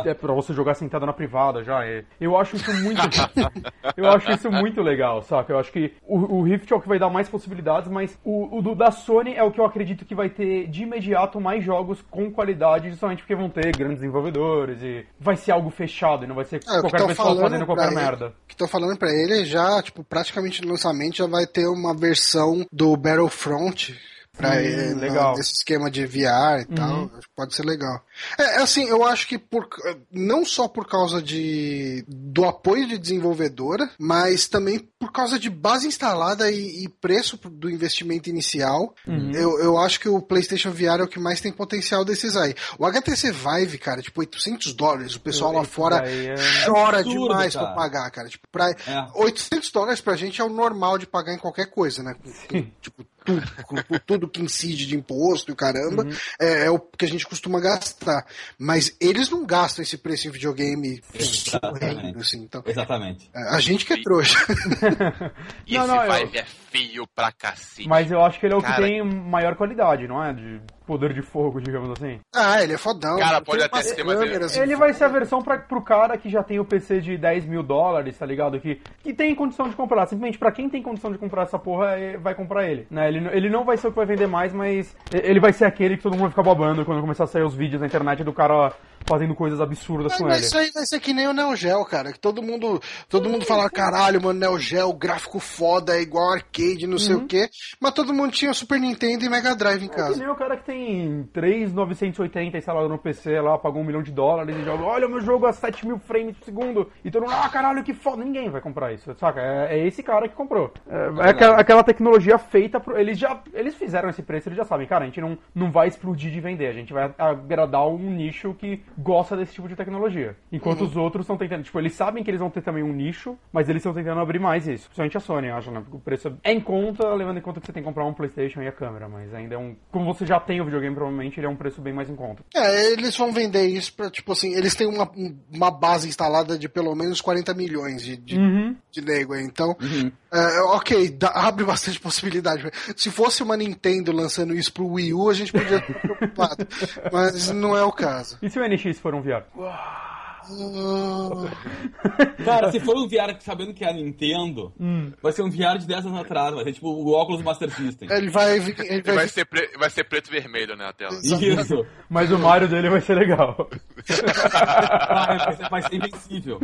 é pra você jogar sentado na privada já. É. Eu acho isso muito. eu acho isso muito legal, saca? Eu acho que o, o, Rift é o que vai dar mais possibilidades, mas o, o do, da Sony é o que eu acredito que vai ter de imediato mais jogos com qualidade, justamente porque vão ter grandes desenvolvedores e vai ser algo fechado e não vai ser é, qualquer pessoa fazendo qualquer ele, merda. que estão falando pra ele já, tipo, praticamente no lançamento já vai ter uma versão do Battlefront pra hum, legal. esse esquema de VR e uhum. tal. Pode ser legal. É, é, assim, eu acho que por, não só por causa de, do apoio de desenvolvedora, mas também por causa de base instalada e, e preço do investimento inicial, uhum. eu, eu acho que o PlayStation VR é o que mais tem potencial desses aí. O HTC Vive, cara, tipo 800 dólares, o pessoal lá fora é chora absurdo, demais cara. pra pagar, cara. Tipo, pra, é. 800 dólares pra gente é o normal de pagar em qualquer coisa, né? tipo, tudo, com, tudo que incide de imposto e o caramba, uhum. é, é, o que a gente costuma gastar. Mas eles não gastam esse preço em videogame Exatamente. assim. Então, Exatamente. A gente que é trouxa. e não, esse não, Vive eu... é feio pra cacete. Mas eu acho que ele é o Cara... que tem maior qualidade, não é? De poder de fogo, digamos assim. Ah, ele é fodão. Cara, pode até ser, mas ele... Assim, ele vai ser a versão pra, pro cara que já tem o PC de 10 mil dólares, tá ligado? Que, que tem condição de comprar. Simplesmente pra quem tem condição de comprar essa porra, é, vai comprar ele. Né? Ele, ele não vai ser o que vai vender mais, mas ele vai ser aquele que todo mundo vai ficar babando quando começar a sair os vídeos na internet do cara fazendo coisas absurdas com ele. Isso aí vai ser que nem o Neo Geo, cara. Que todo mundo, todo mundo fala, caralho, mano, Neo Geo, gráfico foda, é igual arcade, não uhum. sei o quê. Mas todo mundo tinha Super Nintendo e Mega Drive em casa. É que nem o cara que tem 3,980 instalado no PC lá, pagou um milhão de dólares e joga, olha o meu jogo a 7 mil frames por segundo. E todo mundo, ah, caralho, que foda. Ninguém vai comprar isso, saca? É, é esse cara que comprou. É, é aquela, aquela, tecnologia feita pro. Eles já. Eles fizeram esse preço, eles já sabem, cara, a gente não, não vai explodir de vender, a gente vai agradar um nicho que gosta desse tipo de tecnologia. Enquanto uhum. os outros estão tentando, tipo, eles sabem que eles vão ter também um nicho, mas eles estão tentando abrir mais isso. Principalmente a Sony, acho, né? Porque o preço é em conta, levando em conta que você tem que comprar um PlayStation e a câmera, mas ainda é um. Como você já tem o videogame, provavelmente ele é um preço bem mais em conta. É, eles vão vender isso pra, tipo assim, eles têm uma, uma base instalada de pelo menos 40 milhões de, de, uhum. de nego aí. Então, uhum. é, ok, dá, abre bastante possibilidade. Se fosse uma Nintendo lançando isso pro Wii U, a gente podia estar preocupado. mas não é o caso. E se o NX for um VR? Cara, se for um VR sabendo que é a Nintendo, hum. vai ser um VR de 10 anos atrás, vai ser tipo o óculos Master System. Ele vai, ele vai... Ele vai, ser, pre... vai ser preto e vermelho né, na tela. Isso. Mas o Mario dele vai ser legal. vai, ser, vai ser invencível.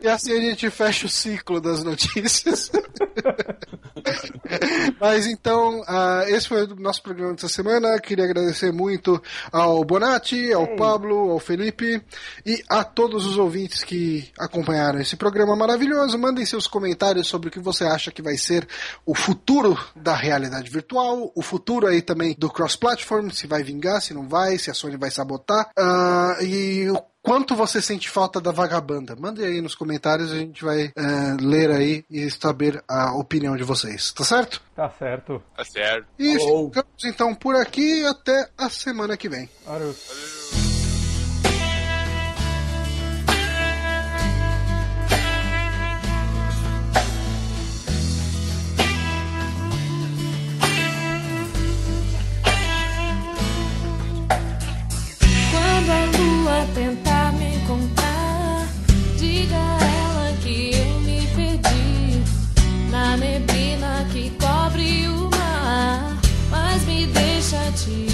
E assim a gente fecha o ciclo das notícias. Mas então, uh, esse foi o nosso programa dessa semana. Queria agradecer muito ao Bonatti, ao Ei. Pablo, ao Felipe e a todos os ouvintes que acompanharam esse programa maravilhoso. Mandem seus comentários sobre o que você acha que vai ser o futuro da realidade virtual, o futuro aí também do cross-platform, se vai vingar, se não vai, se a Sony vai sabotar. Uh, e o quanto você sente falta da vagabanda. Mande aí nos comentários, a gente vai é, ler aí e saber a opinião de vocês. Tá certo? Tá certo. Tá certo. E ficamos então por aqui até a semana que vem. Valeu. Valeu. Deixa